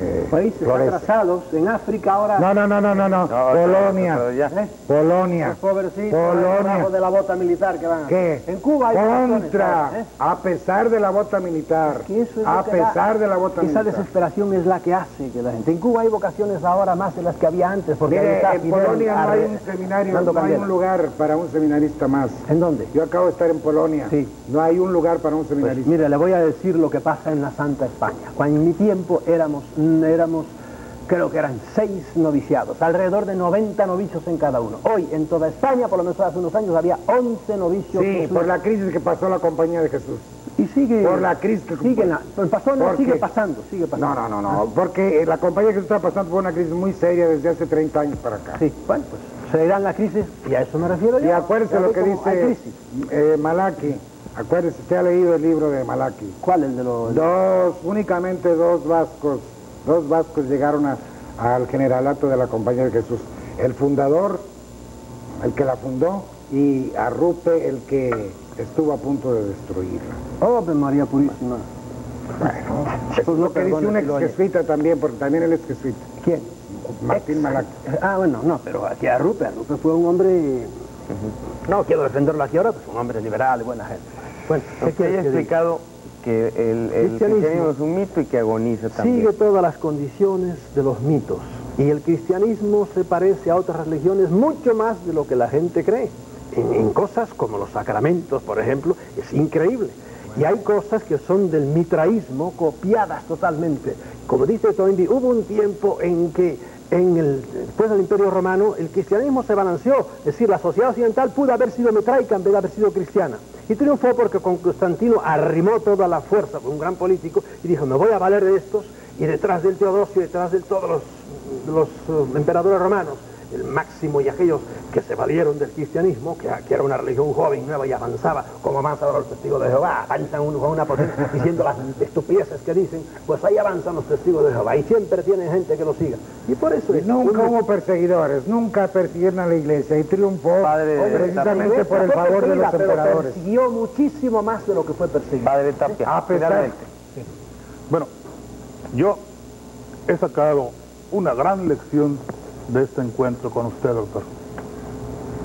eh, Países florece. atrasados, en África ahora... No, no, no, no, no, no. No, Polonia. ¿Eh? Polonia. Los pobrecitos Polonia. debajo de la bota militar que van a ¿Qué? En Cuba hay Contra, ¿eh? a pesar de la bota militar. Que eso es a da- pesar de la bota Esa militar. desesperación es la que hace que la gente... En Cuba hay vocaciones ahora más de las que había antes, porque ahí Mire, está en Polonia no hay un seminario, no hay un lugar para un seminarista más. ¿En dónde? Yo acabo de estar en Polonia. Sí. No hay un lugar para un Pues seminarista. mire, le voy a decir lo que pasa en la Santa España. Cuando en mi tiempo éramos, éramos, creo que eran seis noviciados, alrededor de 90 novicios en cada uno. Hoy en toda España, por lo menos hace unos años, había 11 novicios. sí, por la crisis que pasó la compañía de Jesús. Y sigue... por la crisis que- Sigue, la, pasó, no, sigue pasando, sigue pasando. No, no, no, no, porque la compañía que está pasando por una crisis muy seria desde hace 30 años para acá. Sí, bueno, pues se irán la crisis, y a eso me refiero yo. Y acuérdese lo que dice eh, Malaki. Acuérdese, usted ha leído el libro de Malaki. ¿Cuál el de los...? Dos, únicamente dos vascos, dos vascos llegaron a- al generalato de la Compañía de Jesús. El fundador, el que la fundó, y Arrupe, el que estuvo a punto de destruirla. Oh, María Purísima. Bueno, eso es lo que dice un ex jesuita también, porque también él es jesuita. ¿Quién? Martín Malaki. Ah, bueno, no, pero aquí Arrupe, Arrupe fue un hombre... No quiero defenderlo aquí ahora, pues un hombre liberal y buena gente. Bueno, ¿qué Usted quieres ya ha que diga? explicado que el, el Cristianismo. cristianismo es un mito y que agoniza también. Sigue todas las condiciones de los mitos. Y el cristianismo se parece a otras religiones mucho más de lo que la gente cree. En, en cosas como los sacramentos, por ejemplo, es increíble. Y hay cosas que son del mitraísmo copiadas totalmente. Como dice Toynbee, hubo un tiempo en que en el, después del Imperio Romano el cristianismo se balanceó. Es decir, la sociedad occidental pudo haber sido mitraica en vez de haber sido cristiana. Y triunfó porque con Constantino arrimó toda la fuerza, fue un gran político, y dijo, me voy a valer de estos, y detrás del Teodosio, detrás de todos los, los eh, emperadores romanos, el máximo y aquellos que se valieron del cristianismo, que, que era una religión joven, nueva y avanzaba, como avanza ahora los testigos de Jehová, avanzan uno con una potencia diciendo las estupideces que dicen, pues ahí avanzan los testigos de Jehová y siempre tienen gente que lo siga. Y por eso Y es nunca un- hubo perseguidores, nunca persiguieron a la iglesia y triunfó Padre precisamente por el favor de los emperadores. persiguió muchísimo más de lo que fue perseguido. Padre Tapia, A pesar- finalmente. Bueno, yo he sacado una gran lección de este encuentro con usted, doctor.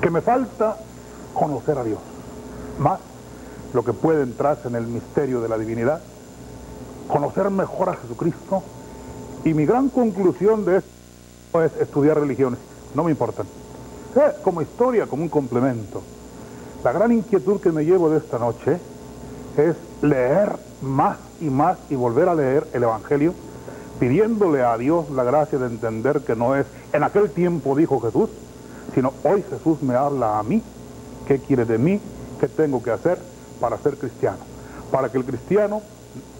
Que me falta conocer a Dios. Más lo que puede entrarse en el misterio de la divinidad. Conocer mejor a Jesucristo. Y mi gran conclusión de esto es estudiar religiones. No me importan. Eh, como historia, como un complemento. La gran inquietud que me llevo de esta noche es leer más y más y volver a leer el Evangelio, pidiéndole a Dios la gracia de entender que no es en aquel tiempo dijo Jesús, sino hoy Jesús me habla a mí ¿Qué quiere de mí? ¿Qué tengo que hacer para ser cristiano? Para que el cristiano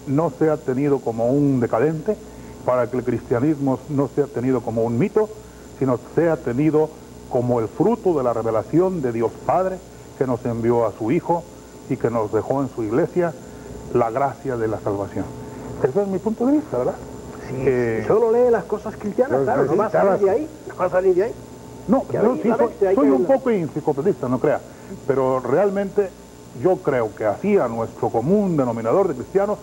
no sea tenido como un decadente, para que el cristianismo no sea tenido como un mito, sino sea tenido como el fruto de la revelación de Dios Padre que nos envió a su Hijo y que nos dejó en su iglesia la gracia de la salvación. Ese es mi punto de vista, ¿verdad? Sí, solo lee las cosas cristianas, claro, no va a salir de ahí, no va a salir de ahí. No, Que yo sí soy, un poco enciclopedista, no crea, pero realmente yo creo que así a nuestro común denominador de cristianos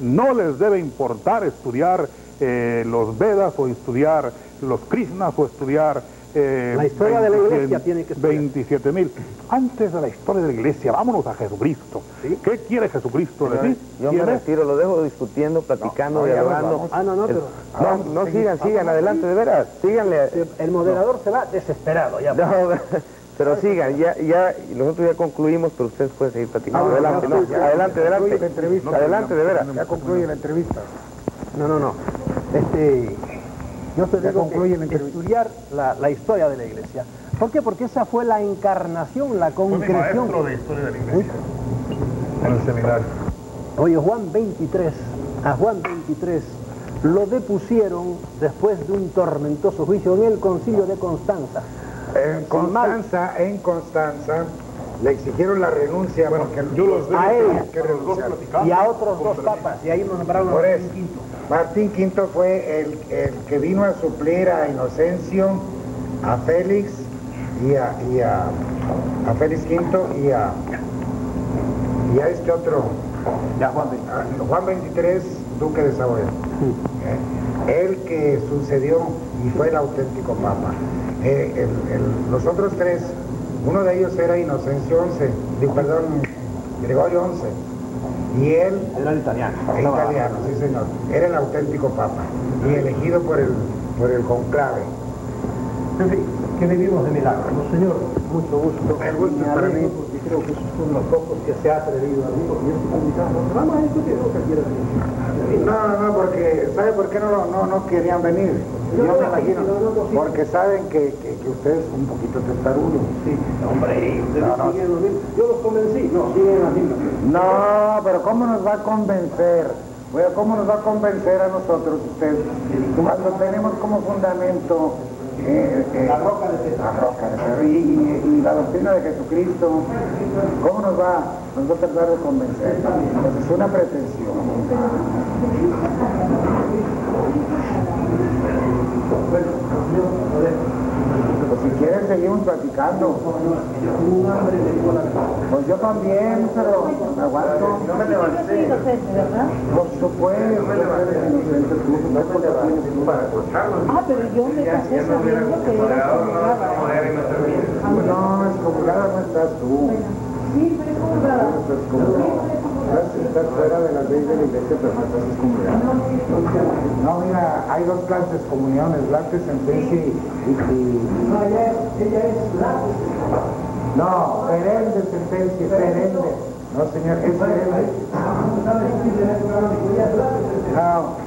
no les debe importar estudiar eh, los Vedas o estudiar los Krishnas o estudiar... eh, La historia de la iglesia tiene que estudiar. 27 mil. Antes de la historia de la iglesia, vámonos a Jesucristo. ¿Qué quiere Jesucristo de ti? Yo me retiro, lo dejo discutiendo, platicando, no, dialogando. vamos. Ah, no, no, El- pero- No, no sigan, sigan, adelante, de veras, síganle. El moderador se va desesperado ya. [laughs] No, pero sigan, ya, ya, nosotros ya concluimos, pero ustedes pueden seguir platicando. No, adelante, no, no, adelante, adelante. adelante, de veras. Ya concluye la entrevista. No, no, no. Este, yo te digo que estudiar la, la historia de la iglesia. ¿Por qué? Porque esa fue la encarnación, la Fue mi concreción. maestro de historia de la iglesia en el seminario. Oye, Juan 23, a Juan 23 lo depusieron después de un tormentoso juicio en el concilio de Constanza. En Constanza, en Constanza, le exigieron la renuncia porque Yo los veo A él. que. Y a otros dos papas, y ahí nos nombraron a Por eso, Quinto. Martín V fue el, el que vino a suplir a Inocencio, a Félix y a, y a, a Félix V y a, y a este otro, Ya, Juan a Juan 23, duque de Saboya. ¿Eh? El que sucedió y fue el auténtico papa. Eh, el- el- los otros tres, uno de ellos era Inocencio XI, perdón, Gregorio XI, y él Era el italiano. italiano, sí señor. Era el auténtico papa y elegido por el, por el conclave. En fin, que vivimos de milagros. No, señor, mucho gusto. El gusto para mí. Creo que esos son los pocos que se ha atrevido a mí, porque yo estoy invitado. Vamos a discutir lo que quiera decir. No, no, no, porque ¿sabe por qué no, no, no querían venir? Yo me imagino, porque saben que, que, que usted es un poquito testarudo. Sí, hombre, ustedes No, no. Yo los convencí, no, siguen. No, pero ¿cómo nos va a convencer? Bueno, ¿cómo nos va a convencer a nosotros usted? Cuando tenemos como fundamento La roca de César. la roca de y, y- y la doctrina de Jesucristo, ¿cómo nos va, nos va a tratar de convencer? Pues es una pretensión. Si quieren seguimos platicando. Pues yo también, pero me aguanto. Por supuesto, no eres inocente tú, no porque tienes tú para Ah, pero yo me casé sabiendo que. No, excomulgada no estás tú. Sí. No estás excomulgada. Estás fuera de las leyes de la iglesia, pero no excomulgada. No, mira, hay dos clases excomuniones, lacte, sentencia y... y, No, ella es, es la... No, perenne, sentencia, perenne. No, señor, es perenne. No,